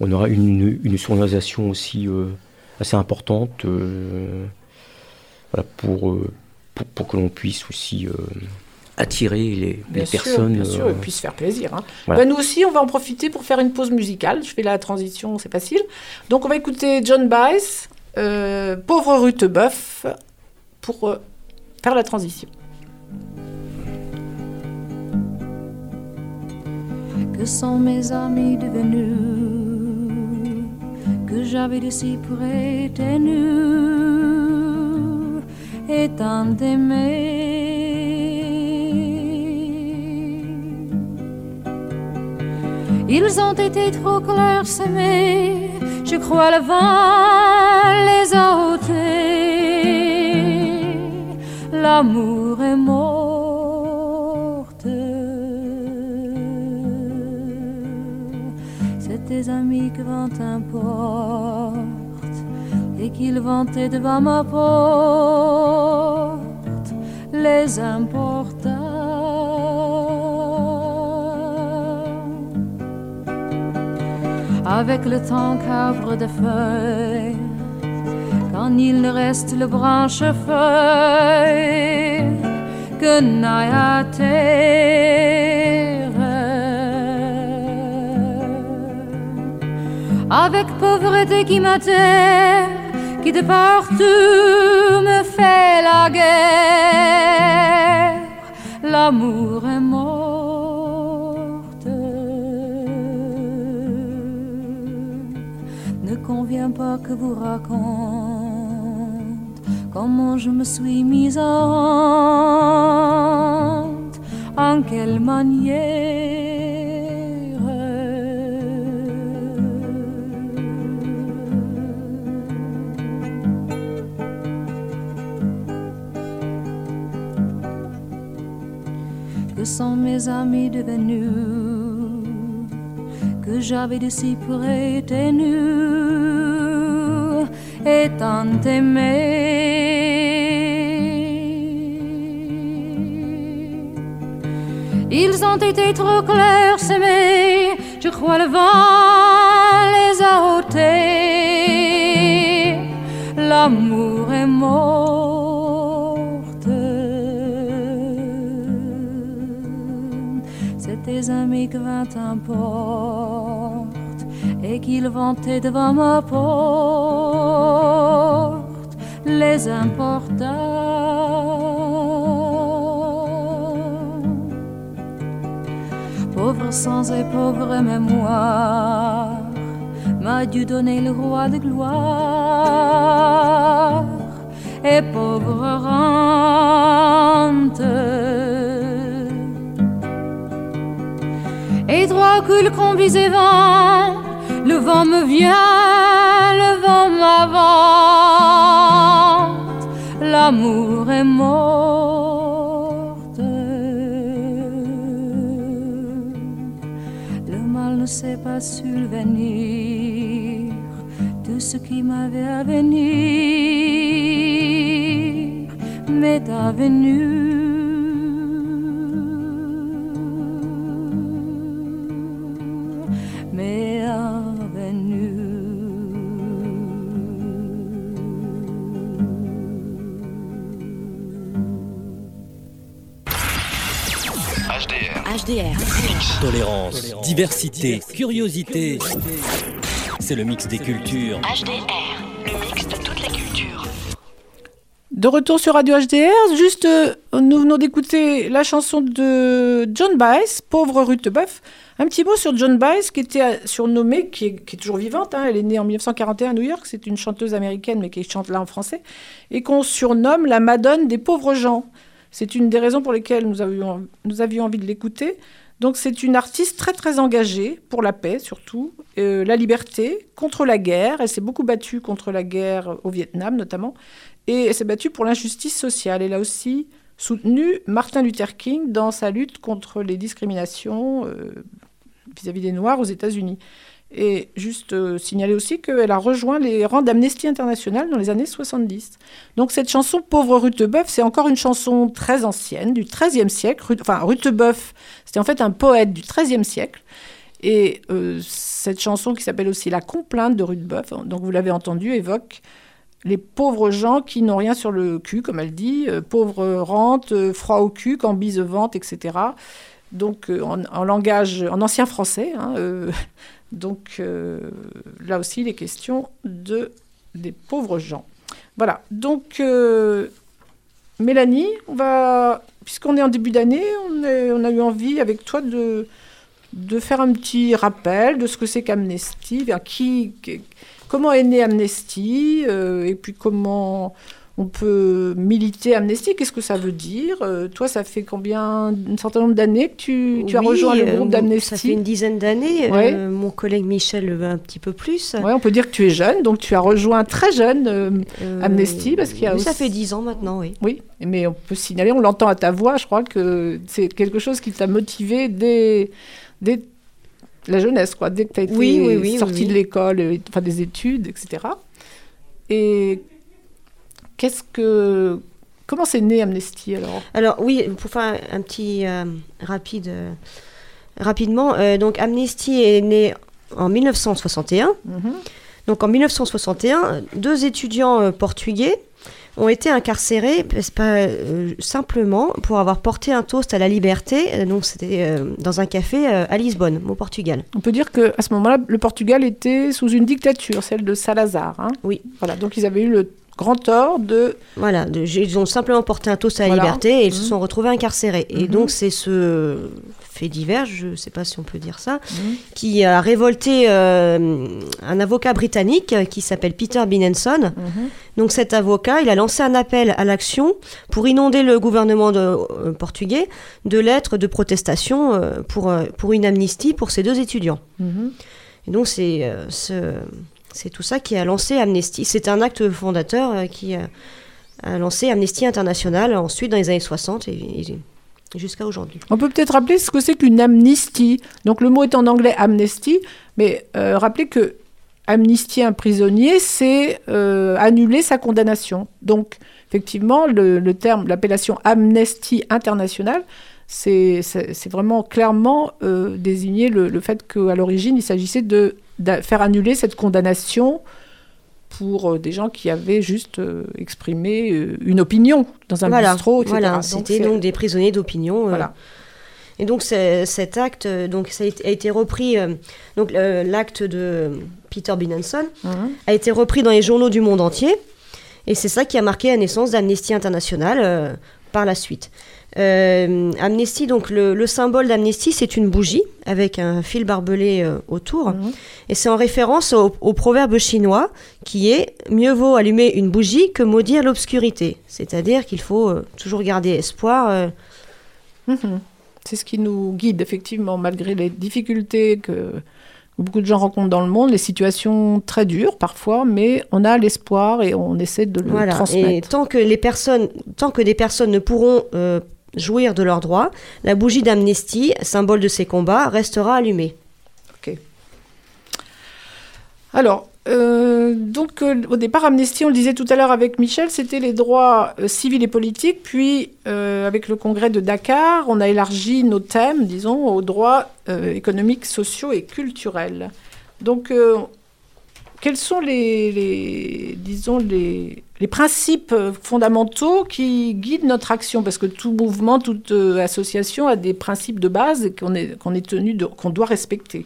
on aura une, une sonorisation aussi assez importante voilà, pour, pour, pour que l'on puisse aussi euh, attirer les, Bien les sûr, personnes. bien sûr, euh, et puis se faire plaisir. hein. voilà. Ben, nous aussi, on va en profiter pour faire une pause musicale. Je fais la transition, c'est facile. Donc, on va écouter John Baez, euh, Pauvre Rutebeuf, pour euh, faire la transition. Que sont mes amis devenus Que j'avais de si près ténus et tant aimés. Ils ont été trop clairsemés, je crois le vent les a ôtés. L'amour est morte. C'est tes amis que vent importe et qu'ils vantaient devant ma porte les importants. Avec le temps qu'arbre de feuilles, quand il ne reste le branche feuille que n'aille à terre. Avec pauvreté qui m'atterre, de partout me fait la guerre, l'amour est morte. Ne convient pas que vous raconte comment je me suis mise en en quelle manière. Sont mes amis devenus que j'avais de si près ténus et tant aimés. Ils ont été trop clairs s'aimer, je crois le vent les a ôtés. L'amour est morte. Tes amis que vint importe et qu'ils vantaient devant ma porte les importants. Pauvre sans et pauvre mémoire, m'a Dieu donné le roi de gloire et pauvre rente. Et droit coule combis et vent, le vent me vient, le vent m'avance, l'amour est morte. Le mal ne sait pas subvenir, tout ce qui m'avait à venir. M'est HDR. Tolérance, diversité, curiosité. C'est le mix des cultures. HDR, le mix de toutes les cultures. De retour sur Radio HDR, juste, euh, nous venons d'écouter la chanson de John Baez, Pauvre Rutebeuf. Un petit mot sur John Baez, qui était euh, surnommée, qui est, qui est toujours vivante, hein, elle est née en 1941 à New York, c'est une chanteuse américaine, mais qui chante là en français, et qu'on surnomme la Madone des pauvres gens. C'est une des raisons pour lesquelles nous avions, nous avions envie de l'écouter. Donc c'est une artiste très très engagée pour la paix surtout, euh, la liberté, contre la guerre. Elle s'est beaucoup battue contre la guerre au Vietnam notamment, et elle s'est battue pour l'injustice sociale. Elle a aussi soutenu Martin Luther King dans sa lutte contre les discriminations euh, vis-à-vis des Noirs aux États-Unis. Et juste euh, signaler aussi qu'elle a rejoint les rangs d'Amnesty International dans les années 70. Donc cette chanson Pauvre Rutebeuf, c'est encore une chanson très ancienne, du XIIIe siècle. Enfin, Rutebeuf, c'était en fait un poète du XIIIe siècle. Et euh, cette chanson qui s'appelle aussi La complainte de Rutebeuf, donc vous l'avez entendu, évoque les pauvres gens qui n'ont rien sur le cul, comme elle dit, euh, pauvres rentes, euh, froid au cul, quand bise vente, etc. Donc en, en langage, en ancien français. hein, donc euh, là aussi, il est question de, des pauvres gens. Voilà, donc euh, Mélanie, on va, puisqu'on est en début d'année, on, a eu envie avec toi de, de faire un petit rappel de ce que c'est qu'Amnesty, qui, comment est né Amnesty, euh, et puis comment on peut militer Amnesty, qu'est-ce que ça veut dire? Euh, Toi, ça fait combien, un certain nombre d'années que tu, tu as rejoint le euh, groupe Ça fait d'Amnesty une dizaine d'années. Ouais. euh, mon collègue Michel un petit peu plus. Ouais, on peut dire que tu es jeune, donc tu as rejoint très jeune Amnesty, parce qu'il y a oui, Ça fait dix ans maintenant, oui. Oui, mais on peut signaler, on l'entend à ta voix, je crois que c'est quelque chose qui t'a motivé dès, dès la jeunesse, quoi, dès que tu as été Oui, oui, de l'école, enfin des études, etc. Et qu'est-ce que. Comment c'est né Amnesty alors? Alors oui, pour faire un petit euh, rapide, euh, rapidement, euh, donc Amnesty est né en 1961. Mhm. Donc en 1961, deux étudiants euh, portugais ont été incarcérés pas, euh, simplement pour avoir porté un toast à la liberté. Donc c'était euh, dans un café euh, à Lisbonne, au Portugal. On peut dire qu'à ce moment-là, le Portugal était sous une dictature, celle de Salazar. hein? Oui. Voilà, donc ils avaient eu le grand tort de. Voilà, de- ils ont simplement porté un toast à la Voilà. liberté et ils se Mhm. sont retrouvés incarcérés. Et Mhm. donc c'est ce fait divers, je ne sais pas si on peut dire ça, Mhm. qui a révolté euh, un avocat britannique qui s'appelle Peter Binenson. Donc cet avocat, il a lancé un appel à l'action pour inonder le gouvernement de- euh, portugais de lettres de protestation euh, pour, pour une amnistie pour ces deux étudiants. Et donc c'est ce- c'est tout ça qui a lancé Amnesty. C'est un acte fondateur euh, qui a, a lancé Amnesty International ensuite dans les années 60 et, jusqu'à aujourd'hui. On peut peut-être rappeler ce que c'est qu'une amnistie. Donc le mot est en anglais amnesty, mais euh, rappeler que amnistier un prisonnier, c'est euh, annuler sa condamnation. Donc effectivement, le, terme, l'appellation amnesty internationale, c'est vraiment clairement euh, désigner le, fait qu'à l'origine, il s'agissait de faire annuler cette condamnation pour euh, des gens qui avaient juste euh, exprimé euh, une opinion dans un voilà, bistrot, etc. voilà. C'était donc des prisonniers d'opinion. Voilà. Et donc cet acte, donc ça a été, repris, euh, donc euh, l'acte de Peter Binenson Mhm. a été repris dans les journaux du monde entier, et c'est ça qui a marqué la naissance d'Amnesty International euh, par la suite. Euh, Amnesty, donc le, le symbole d'Amnesty, c'est une bougie avec un fil barbelé euh, autour, Mhm. et c'est en référence au, au proverbe chinois qui est mieux vaut allumer une bougie que maudire l'obscurité, c'est-à-dire qu'il faut euh, toujours garder espoir. euh, Mhm. C'est ce qui nous guide, effectivement, malgré les difficultés que beaucoup de gens rencontrent dans le monde, les situations très dures parfois, mais on a l'espoir et on essaie de le Voilà. Et transmettre. tant que les personnes, tant que des personnes ne pourront euh, jouir de leurs droits, la bougie d'amnistie, symbole de ces combats, restera allumée. Alors, euh, donc euh, au départ, Amnesty, on le disait tout à l'heure avec Michel, c'était les droits euh, civils et politiques, puis avec le congrès de Dakar, on a élargi nos thèmes, disons, aux droits économiques, sociaux et culturels. Donc, quels sont les, principes euh, fondamentaux qui guident notre action? Parce que tout mouvement, toute euh, association a des principes de base qu'on est, qu'on est tenu, qu'on doit respecter.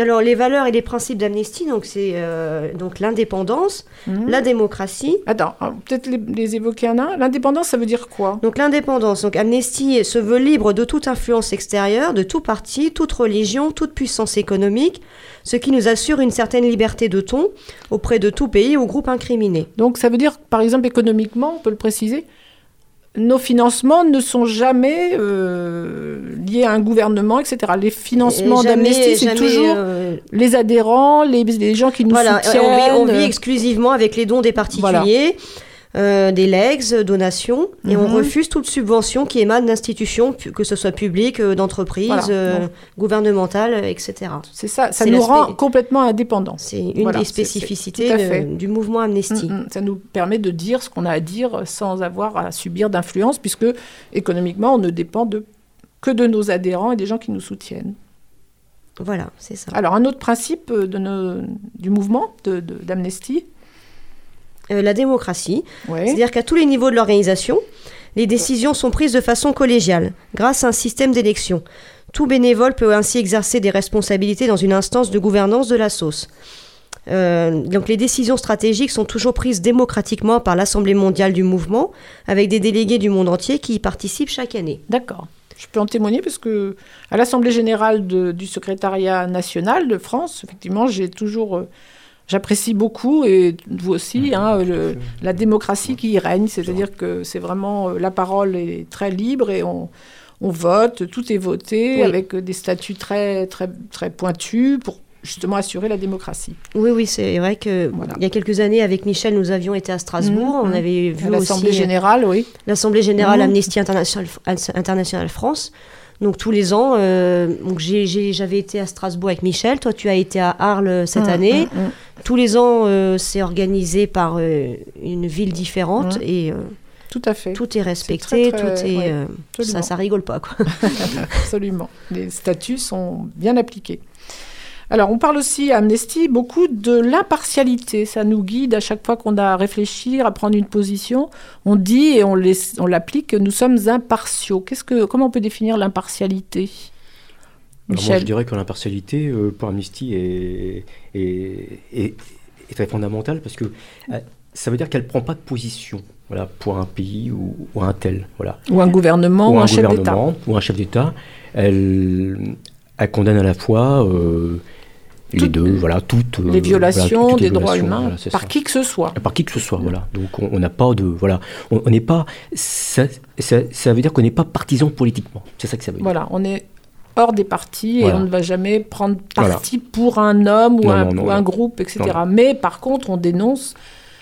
Alors, les valeurs et les principes d'Amnesty, donc c'est euh, donc l'indépendance, la démocratie. Attends, alors, peut-être les, les évoquer un à un. L'indépendance, ça veut dire quoi? Donc l'indépendance, donc Amnesty se veut libre de toute influence extérieure, de tout parti, toute religion, toute puissance économique, ce qui nous assure une certaine liberté de ton auprès de tout pays ou groupe incriminé. Donc ça veut dire, par exemple, économiquement, on peut le préciser, nos financements ne sont jamais euh, liés à un gouvernement, etc. Les financements d'Amnesty, c'est toujours euh, les adhérents, les, les gens qui nous Voilà, soutiennent. on vit, on vit exclusivement avec les dons des particuliers, euh, des legs, donations, et on Mhm. refuse toute subvention qui émane d'institutions, que ce soit publiques, euh, d'entreprises, Voilà, euh, gouvernementales, etc. C'est ça, ça nous rend complètement indépendants. C'est une Voilà, des spécificités de- du mouvement Amnesty. Mm, mm. Ça nous permet de dire ce qu'on a à dire sans avoir à subir d'influence, puisque économiquement, on ne dépend de, que de nos adhérents et des gens qui nous soutiennent. Voilà, c'est ça. Alors, un autre principe euh, de nos- du mouvement de- de- d'Amnesty, Euh, la démocratie, Ouais. c'est-à-dire qu'à tous les niveaux de l'organisation, les décisions sont prises de façon collégiale, grâce à un système d'élection. Tout bénévole peut ainsi exercer des responsabilités dans une instance de gouvernance de la sauce. Euh, donc les décisions stratégiques sont toujours prises démocratiquement par l'Assemblée mondiale du mouvement, avec des délégués du monde entier qui y participent chaque année. D'accord. Je peux en témoigner parce que à l'Assemblée générale de- du secrétariat national de France, effectivement, j'ai toujours, euh, j'apprécie beaucoup et vous aussi, hein, le- la démocratie qui y règne, c'est-à-dire que c'est vraiment euh, la parole est très libre et on, on vote, tout est voté Oui. avec des statuts très très très pointus pour justement assurer la démocratie. Oui, oui, c'est vrai que il y a quelques années, avec Michel, nous avions été à Strasbourg. Mhm, On mhm. avait vu l'Assemblée aussi, euh, générale, oui. L'Assemblée générale Mhm. Amnesty International, International France. Donc tous les ans, euh, donc j'avais été à Strasbourg avec Michel. Toi, tu as été à Arles cette Mhm, année. mhm, mhm. Tous les ans, euh, c'est organisé par euh, une ville différente et Tout à fait. tout est respecté. très, très- tout est, ouais, ça, ça rigole pas quoi. Absolument. Les statuts sont bien appliqués. Alors, on parle aussi à Amnesty beaucoup de l'impartialité. Ça nous guide à chaque fois qu'on a à réfléchir, à prendre une position. On dit et on l'applique que nous sommes impartiaux. Qu'est-ce que, comment on peut définir l'impartialité moi, je dirais que l'impartialité euh, pour Amnesty est, est, est- est très fondamentale parce que euh, ça veut dire qu'elle ne prend pas de position voilà, pour un pays ou, ou un tel. Voilà. Ou un gouvernement ou un chef d'État. Ou un chef d'État. Elle, elle condamne à la fois euh, les deux, voilà, toutes les euh, violations voilà, toutes les des droits violations, humains voilà, par ça. qui que ce soit. Par qui que ce soit, voilà. Donc on n'a pas de, voilà, on n'est pas, ça, ça, ça veut dire qu'on n'est pas partisan politiquement. C'est ça que ça veut dire. Voilà, on est hors des partis et on ne va jamais prendre parti pour un homme ou, Non, un, non, non, ou un non. groupe, etc. Mais par contre, on dénonce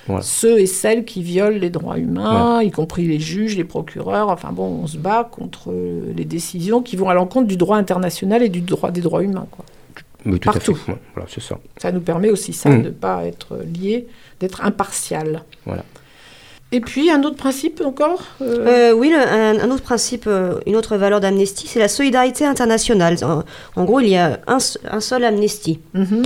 Voilà. ceux et celles qui violent les droits humains, y compris les juges, les procureurs. Enfin bon, on se bat contre euh, les décisions qui vont à l'encontre du droit international et du droit des droits humains. Quoi. Mais tout à Partout. fait. ouais, voilà, c'est ça. Ça nous permet aussi ça, Mm. de ne pas être lié, d'être impartial. Voilà. Et puis, un autre principe encore euh, Euh, oui, le- un, un autre principe, une autre valeur d'Amnesty, c'est la solidarité internationale. En, en gros, il y a un, seul Amnesty. Mhm.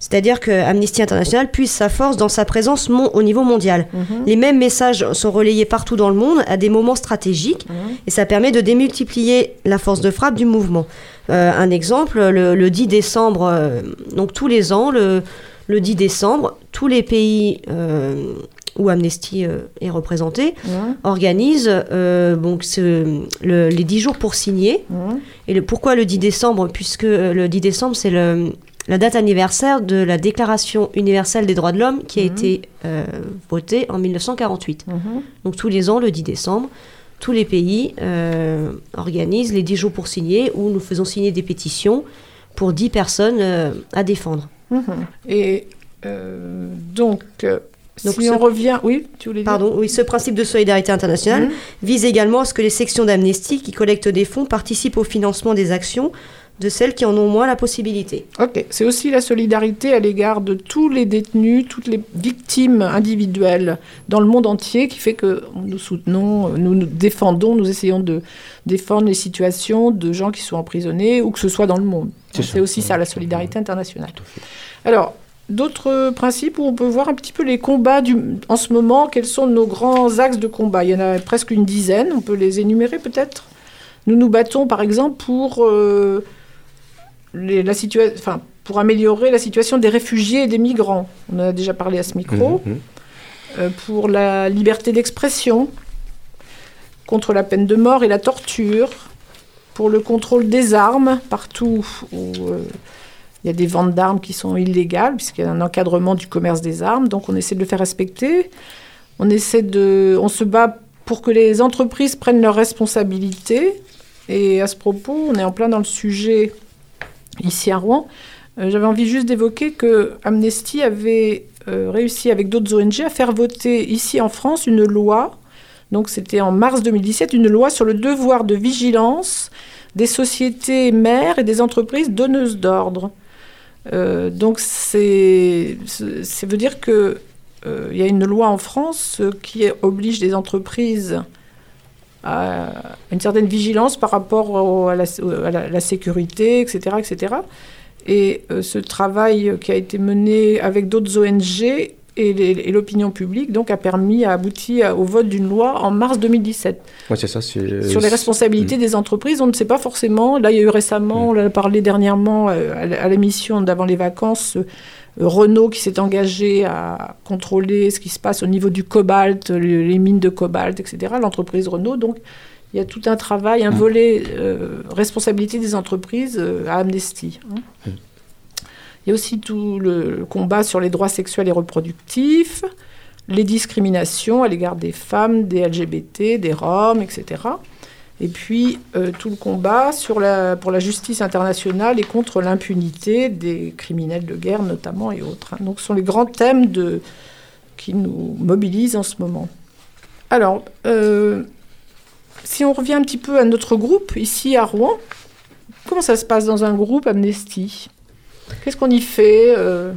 C'est-à-dire que Amnesty International puise sa force dans sa présence mon- au niveau mondial. Mhm. Les mêmes messages sont relayés partout dans le monde à des moments stratégiques Mhm. et ça permet de démultiplier la force de frappe du mouvement. Euh, un exemple, le, le 10 décembre, euh, donc tous les ans, le, le 10 décembre, tous les pays euh, où Amnesty est représenté Mhm. organisent donc ce- le- les 10 jours pour signer. Et le, pourquoi le 10 décembre? Puisque le 10 décembre, c'est le- la date anniversaire de la Déclaration universelle des droits de l'homme qui a Mhm. été euh, votée en 1948. Mhm. Donc tous les ans, le 10 décembre, tous les pays euh, organisent les 10 jours pour signer où nous faisons signer des pétitions pour 10 personnes euh, à défendre. Mhm. Et donc, Donc si on revient... Oui, tu voulais dire? Pardon, oui, ce principe de solidarité internationale vise également à ce que les sections d'Amnesty qui collectent des fonds participent au financement des actions de celles qui en ont moins la possibilité. Ok, c'est aussi la solidarité à l'égard de tous les détenus, toutes les victimes individuelles dans le monde entier qui fait que nous soutenons, nous nous défendons, nous essayons de défendre les situations de gens qui sont emprisonnés ou que ce soit dans le monde. C'est aussi ça la solidarité internationale. Alors, d'autres principes où on peut voir un petit peu les combats du, en ce moment. Quels sont nos grands axes de combat? Il y en a presque une dizaine. On peut les énumérer peut-être? Nous nous battons par exemple pour euh, les- la situation, enfin pour améliorer la situation des réfugiés et des migrants. On en a déjà parlé à ce micro. Mhm. Euh, pour la liberté d'expression, contre la peine de mort et la torture, pour le contrôle des armes partout où euh, il y a des ventes d'armes qui sont illégales, puisqu'il y a un encadrement du commerce des armes, donc on essaie de le faire respecter. On essaie de, on se bat pour que les entreprises prennent leurs responsabilités. Et à ce propos, on est en plein dans le sujet ici à Rouen. Euh, J'avais envie juste d'évoquer que Amnesty avait euh, réussi avec d'autres ONG à faire voter ici en France une loi. Donc c'était en mars 2017 une loi sur le devoir de vigilance des sociétés mères et des entreprises donneuses d'ordre. Euh, donc c'est, ça veut dire que euh, il y a une loi en France euh, qui oblige les entreprises à une certaine vigilance par rapport au- à, la, au- à la- la sécurité, etc., etc. Et euh, ce travail qui a été mené avec d'autres ONG et, l'opinion publique donc a permis à aboutir au vote d'une loi en mars 2017 Ouais, c'est ça. sur les responsabilités des entreprises. On ne sait pas forcément. Là, il y a eu récemment, on en a parlé dernièrement euh, à à l'émission d'avant les vacances, euh, Renault qui s'est engagé à contrôler ce qui se passe au niveau du cobalt, le- les mines de cobalt, etc. L'entreprise Renault. Donc, il y a tout un travail, un Mm. volet euh, responsabilité des entreprises euh, à Amnesty. hein. Mm. Il y a aussi tout le combat sur les droits sexuels et reproductifs, les discriminations à l'égard des femmes, des LGBT, des Roms, etc. Et puis euh, tout le combat pour la justice internationale et contre l'impunité des criminels de guerre notamment et autres. Donc ce sont les grands thèmes qui nous mobilisent en ce moment. Alors, euh, si on revient un petit peu à notre groupe ici à Rouen, comment ça se passe dans un groupe Amnesty? Qu'est-ce qu'on y fait euh,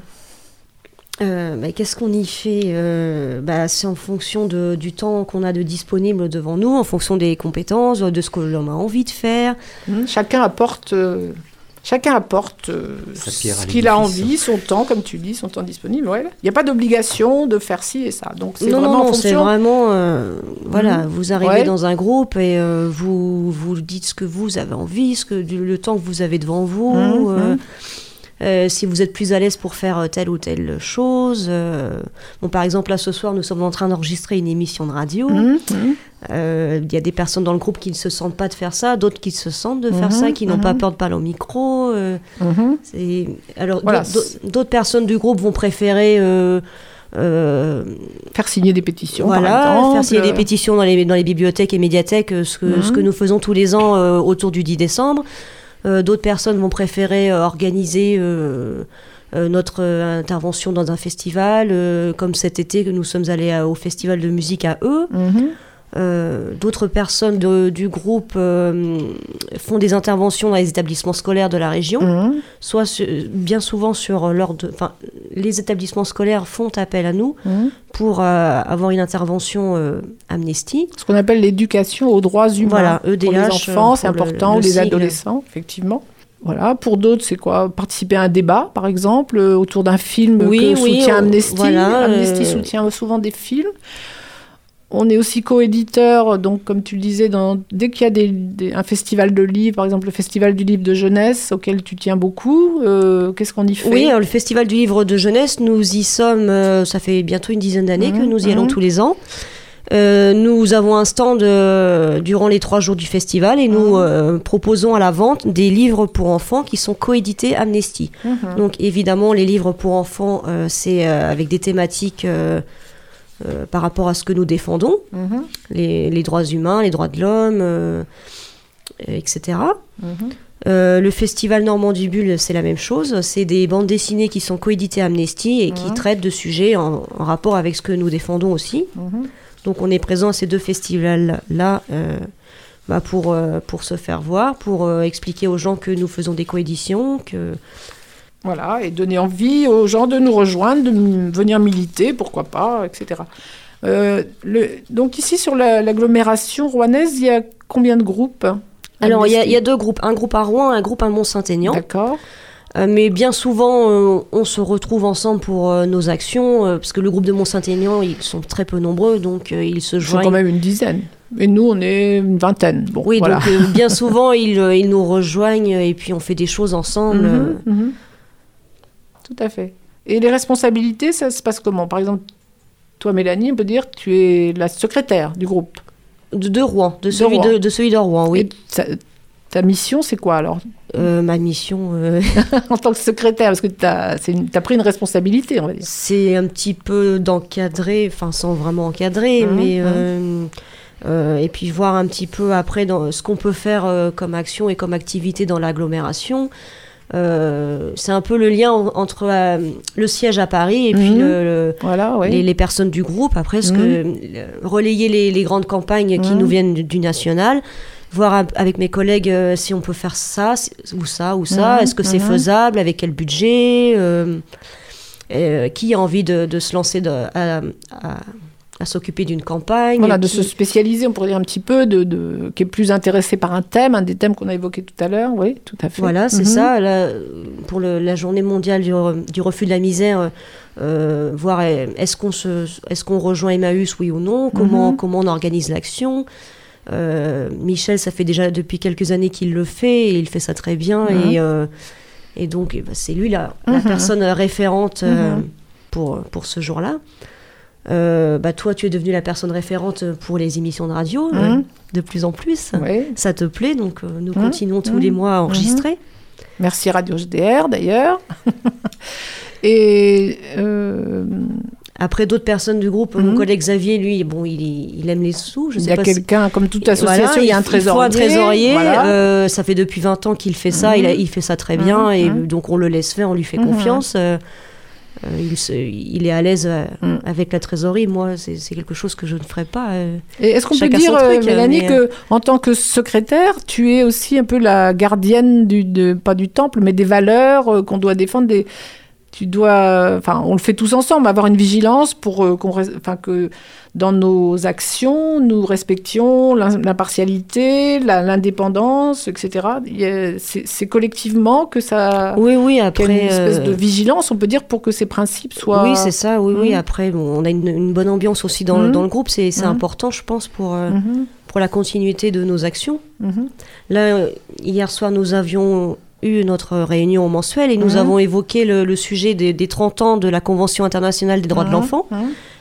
Euh, bah, Qu'est-ce qu'on y fait Euh, bah, C'est en fonction de- du temps qu'on a de disponible devant nous, en fonction des compétences, de ce que l'on a envie de faire. Hmm, Chacun apporte, euh, chacun apporte euh, ce qu'il a envie, son temps, comme tu dis, son temps disponible. ouais. Il n'y a pas d'obligation de faire ci et ça. Donc c'est Non, vraiment non, en c'est vraiment... euh, voilà, Mhm. vous arrivez Ouais. dans un groupe et euh, vous, vous dites ce que vous avez envie, ce que, le temps que vous avez devant vous. Mhm, euh, mhm. si vous êtes plus à l'aise pour faire euh, telle ou telle chose. euh, bon, par exemple, là, ce soir, nous sommes en train d'enregistrer une émission de radio. Mhm, mhm. Euh, Il y a des personnes dans le groupe qui ne se sentent pas de faire ça, d'autres qui se sentent de faire Mhm, ça, qui n'ont pas mhm. peur de parler au micro. euh, Mhm. Alors, Voilà. d'autres- personnes du groupe vont préférer... euh, Faire signer des pétitions, voilà, par faire signer des pétitions dans les, dans les bibliothèques et médiathèques, ce que, Mhm. ce que nous faisons tous les ans autour du 10 décembre. Euh, D'autres personnes vont préférer euh, organiser euh, notre intervention dans un festival, comme cet été que nous sommes allés au festival de musique à eux. mhm. Euh, D'autres personnes de- du groupe euh, font des interventions dans les établissements scolaires de la région, Mhm. soit su- bien souvent sur leur... de- les établissements scolaires font appel à nous Mhm. pour euh, avoir une intervention amnesty. Ce qu'on appelle l'éducation aux droits humains. Voilà, Pour les EDH, enfants, c'est le- important, le ou les adolescents, effectivement. Voilà. Pour d'autres, c'est quoi? Participer à un débat, par exemple, autour d'un film Oui, que oui, soutient on- Amnesty. voilà, Amnesty soutient souvent des films. On est aussi coéditeur, donc comme tu le disais, dans, dès qu'il y a des, des- un festival de livres, par exemple le festival du livre de jeunesse, auquel tu tiens beaucoup, euh, qu'est-ce qu'on y fait? Oui, alors, le Festival du livre de jeunesse, nous y sommes, euh, ça fait bientôt une dizaine d'années que Mhm, nous y allons mhm. tous les ans. Euh, nous avons un stand euh, durant les trois jours du festival et nous Mhm. euh, proposons à la vente des livres pour enfants qui sont coédités Amnesty. Donc évidemment, les livres pour enfants, euh, c'est euh, avec des thématiques euh, par rapport à ce que nous défendons, Mhm, les, les droits humains, les droits de l'homme, euh, etc. mhm. Euh, le festival Normand du Bulle, c'est la même chose. C'est des bandes dessinées qui sont coéditées Amnesty et qui Mhm. traitent de sujets en, en rapport avec ce que nous défendons aussi. Donc on est présent à ces deux festivals-là bah, pour, pour se faire voir, pour expliquer aux gens que nous faisons des coéditions, que Voilà, et donner envie aux gens de nous rejoindre, de venir militer, pourquoi pas, etc. Euh, le, donc ici, sur la- l'agglomération rouennaise, il y a combien de groupes Alors, il y, a- y deux groupes. Un groupe à Rouen un groupe à Mont-Saint-Aignan. D'accord. Euh, mais bien souvent, euh, on se retrouve ensemble pour nos actions, parce que le groupe de Mont-Saint-Aignan, ils sont très peu nombreux, donc ils se Ils sont joignent. quand même une dizaine. Et nous, on est une vingtaine. Bon, Oui, voilà. donc bien souvent, ils, ils nous rejoignent et puis on fait des choses ensemble. Mhm, mhm. Tout à fait. Et les responsabilités, ça se passe comment? Par exemple, toi, Mélanie, on peut dire que tu es la secrétaire du groupe. De, de Rouen, de celui Rouen. de, de celui de Rouen, oui. Et ta, ta mission, c'est quoi alors? Euh, ma mission, euh, En tant que secrétaire, parce que tu as, pris une responsabilité, on va dire. c'est un petit peu d'encadrer, enfin sans vraiment encadrer, Mhm, mais mhm. euh, et puis voir un petit peu après dans ce qu'on peut faire comme action et comme activité dans l'agglomération. Euh, c'est un peu le lien en- entre euh, le siège à Paris et puis Mhm. le- le, Voilà, oui. les, les personnes du groupe. Après, ce Mhm. que, relayer les, les grandes campagnes qui Mhm. nous viennent du, du national, voir avec mes collègues euh, si on peut faire ça ou ça ou ça, est-ce que c'est faisable, avec quel budget, qui a envie de, de se lancer de- à, à- à s'occuper d'une campagne. Voilà, de qui- se spécialiser, on pourrait dire un petit peu, de, de- qui est plus intéressé par un thème, un des thèmes qu'on a évoqué tout à l'heure, oui, tout à fait. Voilà, c'est Mhm. ça. Pour le- la journée mondiale du, re- du refus de la misère, euh, euh, voir euh, est-ce qu'on qu'on rejoint Emmaüs, oui ou non Comment, Mhm. comment on organise l'action Euh, Michel, ça fait déjà depuis quelques années qu'il le fait et il fait ça très bien. Mhm. Et, euh, et donc, eh ben, c'est lui la, la personne référente pour, pour ce jour-là. Euh, bah, toi, tu es devenue la personne référente pour les émissions de radio, euh, Mhm. de plus en plus. Oui. Ça te plaît, donc euh, nous Mhm. continuons tous Mhm. les mois à enregistrer. Merci Radio GDR d'ailleurs. Et euh, Après, d'autres personnes du groupe, mon collègue Xavier, lui, bon, il, il aime les sous. Je il y a si- quelqu'un, comme toute Voilà, association, il y a un trésorier. faut un trésorier. Voilà. euh, ça fait depuis 20 ans qu'il fait ça. il, a- il fait ça très bien. Et donc, on le laisse faire, on lui fait confiance. Euh, il, se- il est à l'aise euh, Mhm. avec la trésorerie. Moi, c'est quelque chose que je ne ferais pas. euh. Et est-ce qu'on peut dire, truc, Mélanie, mais, que en tant que secrétaire, tu es aussi un peu la gardienne du, de, pas du temple, mais des valeurs qu'on doit défendre. Des, tu dois, enfin, on le fait tous ensemble, avoir une vigilance pour euh, qu'on, enfin, que dans nos actions, nous respections l'im- l'impartialité, l'indépendance, etc. C'est collectivement que ça. Oui, oui, après. une espèce euh, de vigilance, on peut dire, pour que ces principes soient. Oui, c'est ça, oui, oui. Mhm. Après, bon, on a une, une bonne ambiance aussi dans, le- Mhm. dans le groupe. C'est Mhm. important, je pense, pour, euh, Mhm, pour la continuité de nos actions. Là, hier soir, nous avions eu notre réunion mensuelle et nous avons évoqué le, le sujet des, des 30 ans de la Convention internationale des droits de l'enfant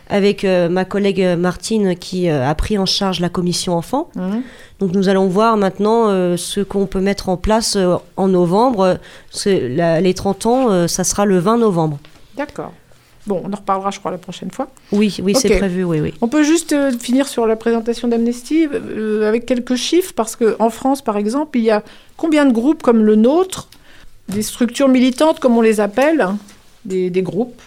avec euh, ma collègue Martine qui euh, a pris en charge la commission enfants. Donc nous allons voir maintenant euh, ce qu'on peut mettre en place en novembre. La- les 30 ans, ça sera le 20 novembre. D'accord. Bon, on en reparlera, je crois, la prochaine fois. Oui, oui, c'est prévu, oui, oui. On peut juste euh, finir sur la présentation d'Amnesty euh, avec quelques chiffres, parce qu'en France, par exemple, il y a combien de groupes comme le nôtre, des structures militantes, comme on les appelle, hein, des, des groupes?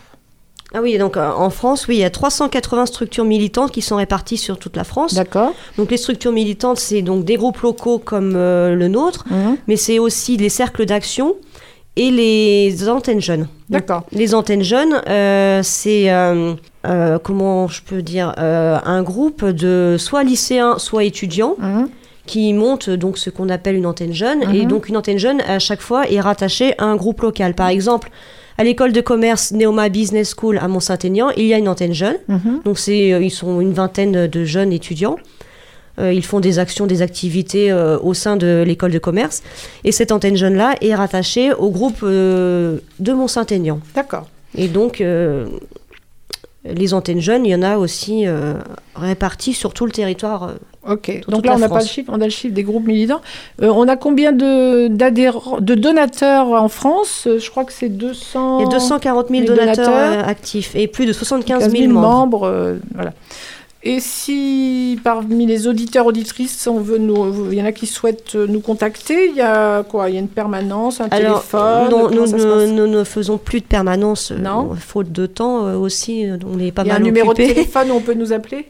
Ah oui, donc euh, en France, oui, il y a 380 structures militantes qui sont réparties sur toute la France. D'accord. Donc les structures militantes, c'est donc des groupes locaux comme euh, le nôtre, Mhm. mais c'est aussi les cercles d'action et les antennes jeunes. D'accord. Les antennes jeunes, euh, c'est euh, euh, comment je peux dire un groupe de soit lycéens, soit étudiants Mhm. qui montent donc ce qu'on appelle une antenne jeune. Et Mhm. donc une antenne jeune à chaque fois est rattachée à un groupe local. Par exemple, à l'école de commerce Neoma Business School à Mont-Saint-Aignan, il y a une antenne jeune. Mhm. Donc c'est, ils sont une vingtaine de jeunes étudiants. Euh, ils font des actions, des activités euh, au sein de l'école de commerce. Et cette antenne jeune-là est rattachée au groupe euh, de Mont-Saint-Aignan. D'accord. Et donc, les antennes jeunes, il y en a aussi réparties sur tout le territoire. Ok. Donc là, on n'a pas le chiffre, on a le chiffre des groupes militants. Euh, on a combien de, de donateurs en France? Je crois que c'est 200. Il y a 240 000 les donateurs, donateurs. actifs et plus de 75 15 000, 000 membres. membres. euh, voilà. Et si parmi les auditeurs auditrices, on veut nous, il y en a qui souhaitent euh, nous contacter, il y a quoi? Il y a une permanence, un Alors, téléphone? non, nous, ne- passe? nous ne faisons plus de permanence, euh, Non. faute de temps euh, aussi. On est pas Il y a mal un numéro de téléphone où on peut nous appeler?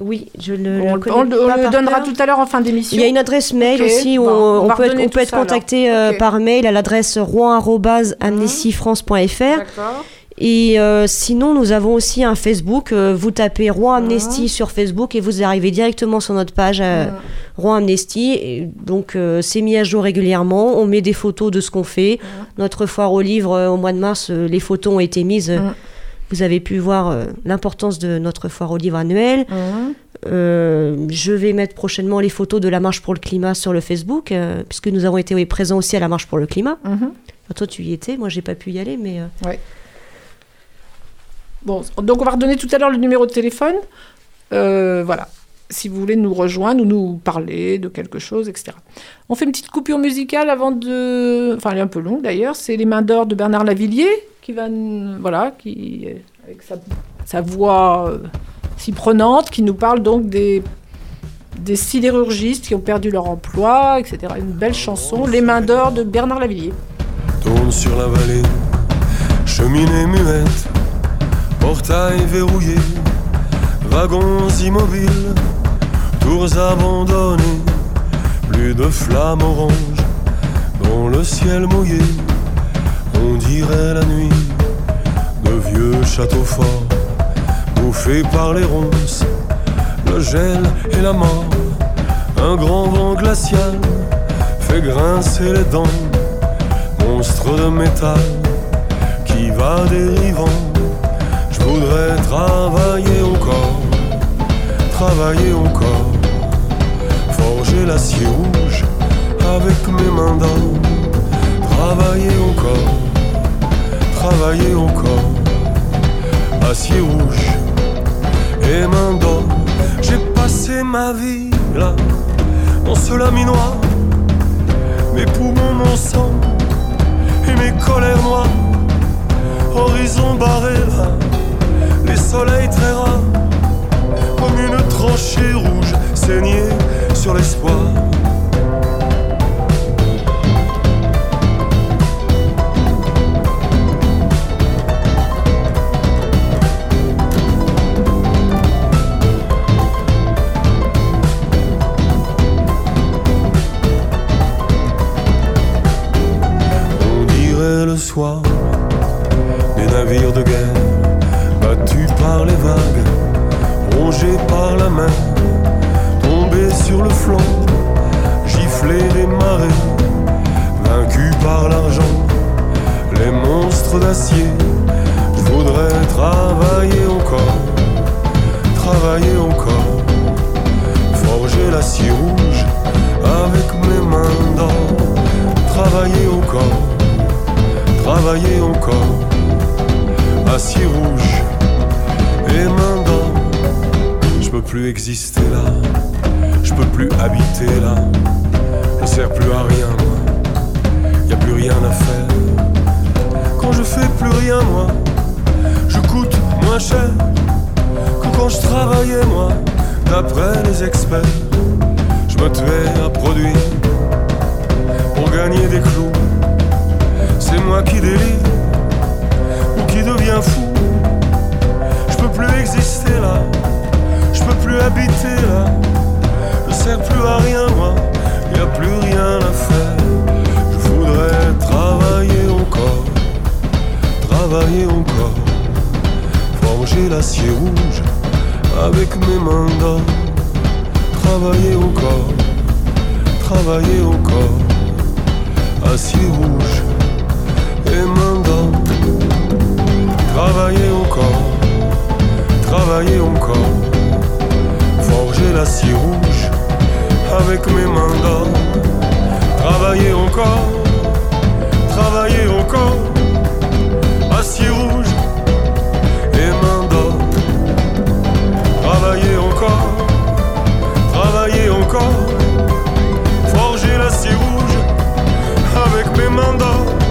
Oui, je le, On, le on on donnera tout à l'heure en fin d'émission. Il y a une adresse mail aussi où bon, on, peut être, redonner on peut tout être ça, alors. contacté par mail à l'adresse rouen.amnestyfrance.fr D'accord. Et euh, sinon, nous avons aussi un Facebook. Euh, vous tapez Roi Amnesty sur Facebook et vous arrivez directement sur notre page euh, Roi Amnesty. Et donc, euh, c'est mis à jour régulièrement. On met des photos de ce qu'on fait. Notre foire au livre euh, au mois de mars, les photos ont été mises. Vous avez pu voir l'importance de notre foire au livre annuelle. Je vais mettre prochainement les photos de la marche pour le climat sur le Facebook, puisque nous avons été oui, présents aussi à la marche pour le climat. Mhm. Toi, tu y étais, moi, j'ai pas pu y aller, mais. Ouais. Bon, donc on va redonner tout à l'heure le numéro de téléphone. Euh, voilà. Si vous voulez nous rejoindre ou nous parler de quelque chose, etc. On fait une petite coupure musicale avant de. Enfin, elle est un peu longue d'ailleurs. C'est Les Mains d'Or de Bernard Lavillier qui va. Voilà, qui. Avec sa, voix euh, si prenante, qui nous parle donc des. Des sidérurgistes qui ont perdu leur emploi, etc. Une belle chanson, Les Mains d'Or de Bernard Lavillier. tourne sur la vallée, muette, portail verrouillé, wagons immobiles, tours abandonnées, plus de flammes oranges dans le ciel mouillé, on dirait la nuit de vieux châteaux forts, bouffés par les ronces, le gel et la mort, un grand vent glacial fait grincer les dents monstre de métal qui va dérivant. Voudrais travailler encore, travailler encore, forger l'acier rouge avec mes mains d'or. Travailler encore, travailler encore, acier rouge et main d'or. J'ai passé ma vie là, dans ce laminoir, mes poumons, mon sang et mes colères noires. Horizon barré là, les soleils très rares, comme une tranchée rouge saignée sur l'espoir. Le soir Je voudrais travailler encore, travailler encore, forger l'acier rouge avec mes mains d'or, travailler encore travailler encore, acier rouge et main d'or. Je peux plus exister là, je peux plus habiter là, d'après les experts. Je me tuais à produire pour gagner des clous. C'est moi qui délire ou qui devient fou. Je peux plus exister là, je peux plus habiter là. Je sers plus à rien moi, y a plus rien à faire. Je voudrais travailler encore, travailler encore, forger l'acier rouge avec mes mains d'or. Travailler encore, travailler encore, acier rouge. Et main d'or. Travailler encore, travailler encore, forger l'acier rouge. Avec mes mains d'or. Travailler encore, travailler encore, acier rouge Travailler encore, travailler encore, forger l'acier rouge avec mes mains d'or.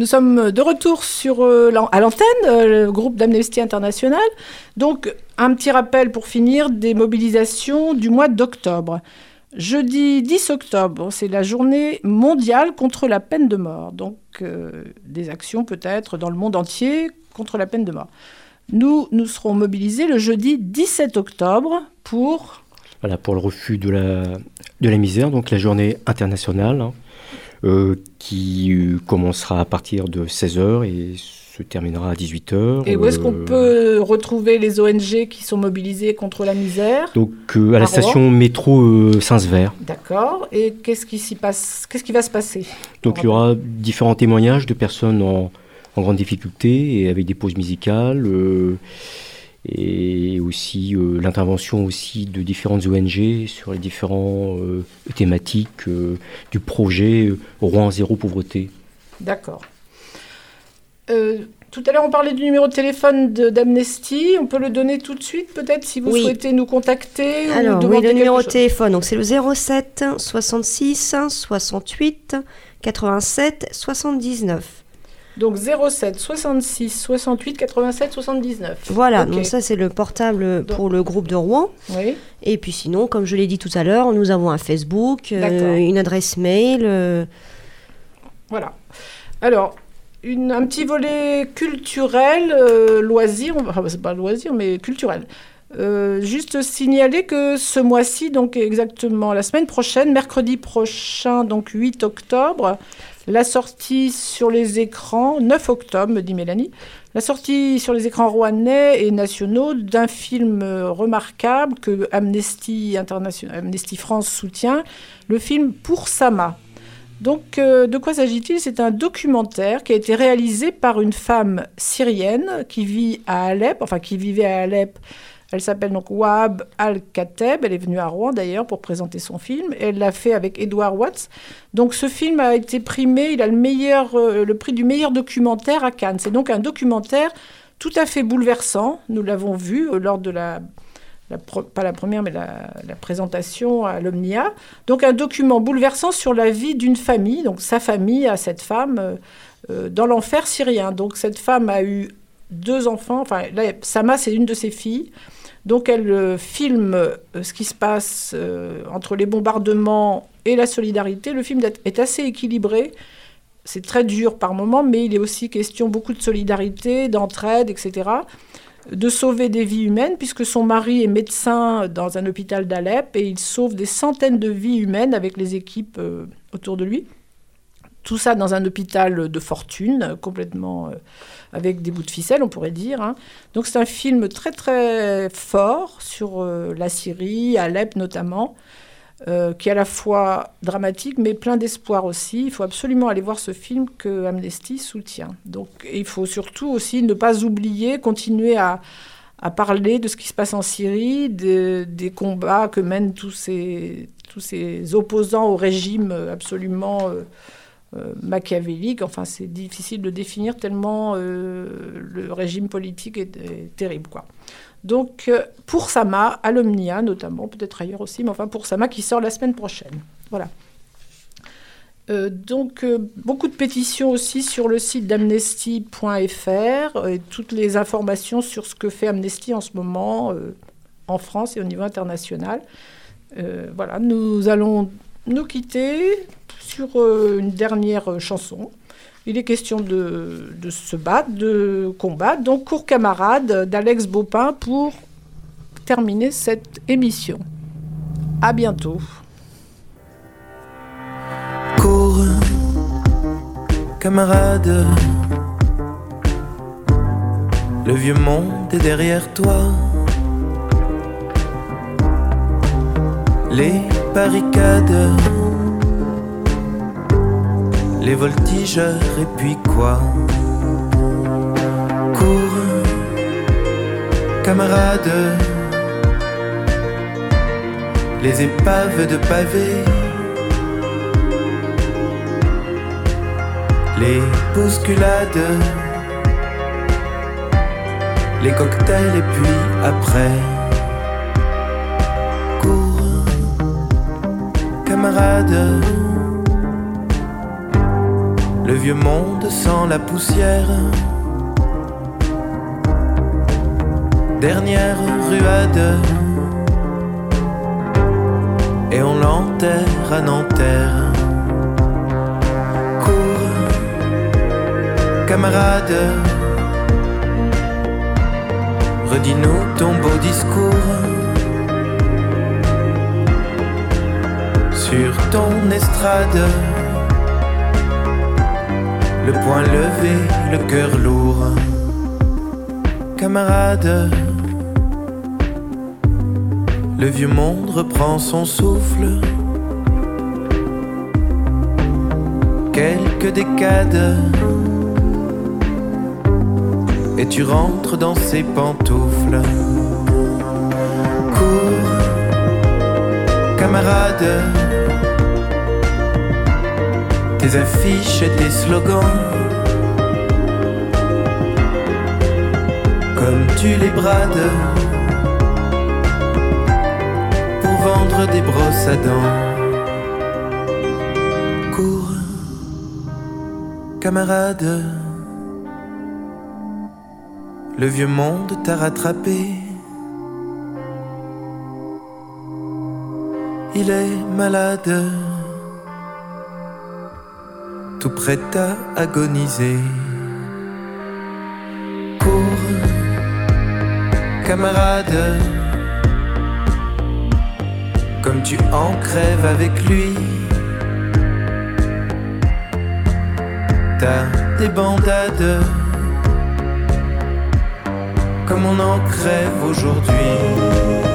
Nous sommes de retour sur, euh, à l'antenne, euh, le groupe d'Amnesty International. Donc, un petit rappel pour finir des mobilisations du mois d'octobre. Jeudi 10 octobre, c'est la journée mondiale contre la peine de mort. Donc, euh, des actions peut-être dans le monde entier contre la peine de mort. Nous, nous serons mobilisés le jeudi 17 octobre pour Voilà, pour le refus de la, de la misère, donc la journée internationale, hein, qui euh, commencera à partir de 16h et se terminera à 18h. Et où est-ce qu'on Euh, peut retrouver les ONG qui sont mobilisées contre la misère Donc euh, à la station métro euh, Saint-Sever. D'accord. Et qu'est-ce qui s'y passe Qu'est-ce qui va se passer Donc il y aura différents témoignages de personnes en, en grande difficulté et avec des pauses musicales euh, et aussi euh, l'intervention aussi de différentes ONG sur les différentes thématiques euh, du projet euh, Rouen zéro pauvreté. D'accord. Euh, tout à l'heure, on parlait du numéro de téléphone d'Amnesty. On peut le donner tout de suite, peut-être, si vous Oui. souhaitez nous contacter Alors, ou oui, demander le numéro de téléphone, donc c'est le 07 66 68 87 79. Donc 07 66 68 87 79. Voilà, donc ça c'est le portable pour le groupe de Rouen. Oui. Et puis sinon, comme je l'ai dit tout à l'heure, nous avons un Facebook, euh, une adresse mail. euh, Voilà. Alors, une- un petit volet culturel, euh, loisir, enfin, c'est pas loisir, mais culturel. Euh, juste signaler que ce mois-ci, donc exactement la semaine prochaine, mercredi prochain, donc 8 octobre, la sortie sur les écrans, 9 octobre, me dit Mélanie, la sortie sur les écrans rouennais et nationaux d'un film euh, remarquable que Amnesty, International, Amnesty France soutient, le film Pour Sama. Donc, euh, de quoi s'agit-il? C'est un documentaire qui a été réalisé par une femme syrienne qui vit à Alep, enfin qui vivait à Alep. Elle s'appelle donc Wahab Al-Kateb. Elle est venue à Rouen d'ailleurs pour présenter son film. Elle l'a fait avec Edward Watts. Donc, ce film a été primé. Il a le, meilleur, euh, le prix du meilleur documentaire à Cannes. C'est donc un documentaire tout à fait bouleversant. Nous l'avons vu euh, lors de la pas la première, mais la, présentation à l'Omnia. Donc un document bouleversant sur la vie d'une famille, donc sa famille à cette femme euh, dans l'enfer syrien. Donc cette femme a eu deux enfants, enfin là, Sama c'est une de ses filles. Donc elle euh, filme euh, ce qui se passe euh, entre les bombardements et la solidarité. Le film est- assez équilibré. C'est très dur par moments, mais il est aussi question beaucoup de solidarité, d'entraide, etc de sauver des vies humaines, puisque son mari est médecin dans un hôpital d'Alep et il sauve des centaines de vies humaines avec les équipes autour de lui. Tout ça dans un hôpital de fortune, complètement avec des bouts de ficelle, on pourrait dire. hein. Donc c'est un film très très fort sur euh, la Syrie, Alep notamment, euh, qui est à la fois dramatique mais plein d'espoir aussi. Il faut absolument aller voir ce film que Amnesty soutient. Donc il faut surtout aussi ne pas oublier, continuer à, parler de ce qui se passe en Syrie, de- des combats que mènent tous ces, tous ces opposants au régime absolument euh, euh, machiavélique. Enfin, c'est difficile de définir tellement euh, le régime politique est, terrible, quoi. Donc, euh, pour Sama, à notamment, peut-être ailleurs aussi, mais enfin pour Sama qui sort la semaine prochaine. Voilà. Donc, beaucoup de pétitions aussi sur le site d'amnesty.fr et toutes les informations sur ce que fait Amnesty en ce moment en France et au niveau international. Voilà, nous allons nous quitter sur euh, une dernière euh, chanson. Il est question de, se battre, de combattre. Donc, cours camarade d'Alex Baupin pour terminer cette émission. À bientôt. Cours. Le vieux monde est derrière toi. Les barricades, les voltigeurs et puis quoi? Cours, camarade. Les épaves de pavés. les bousculades, les cocktails et puis après, cours, camarade. Vieux monde sans la poussière. Dernière ruade. Et on l'enterre à Nanterre. Cours, camarade. Redis-nous ton beau discours. Sur ton estrade. Le poing levé, le cœur lourd. Camarade. Le vieux monde reprend son souffle. Quelques décades. Et tu rentres dans ses pantoufles. Cours, camarade. Tes affiches et tes slogans. Comme tu les brades pour vendre des brosses à dents. Cours, camarade. Le vieux monde t'a rattrapé. Il est malade, tout prêt à agoniser. Cours, camarade, comme tu en crèves avec lui. T'as des comme on en crève aujourd'hui.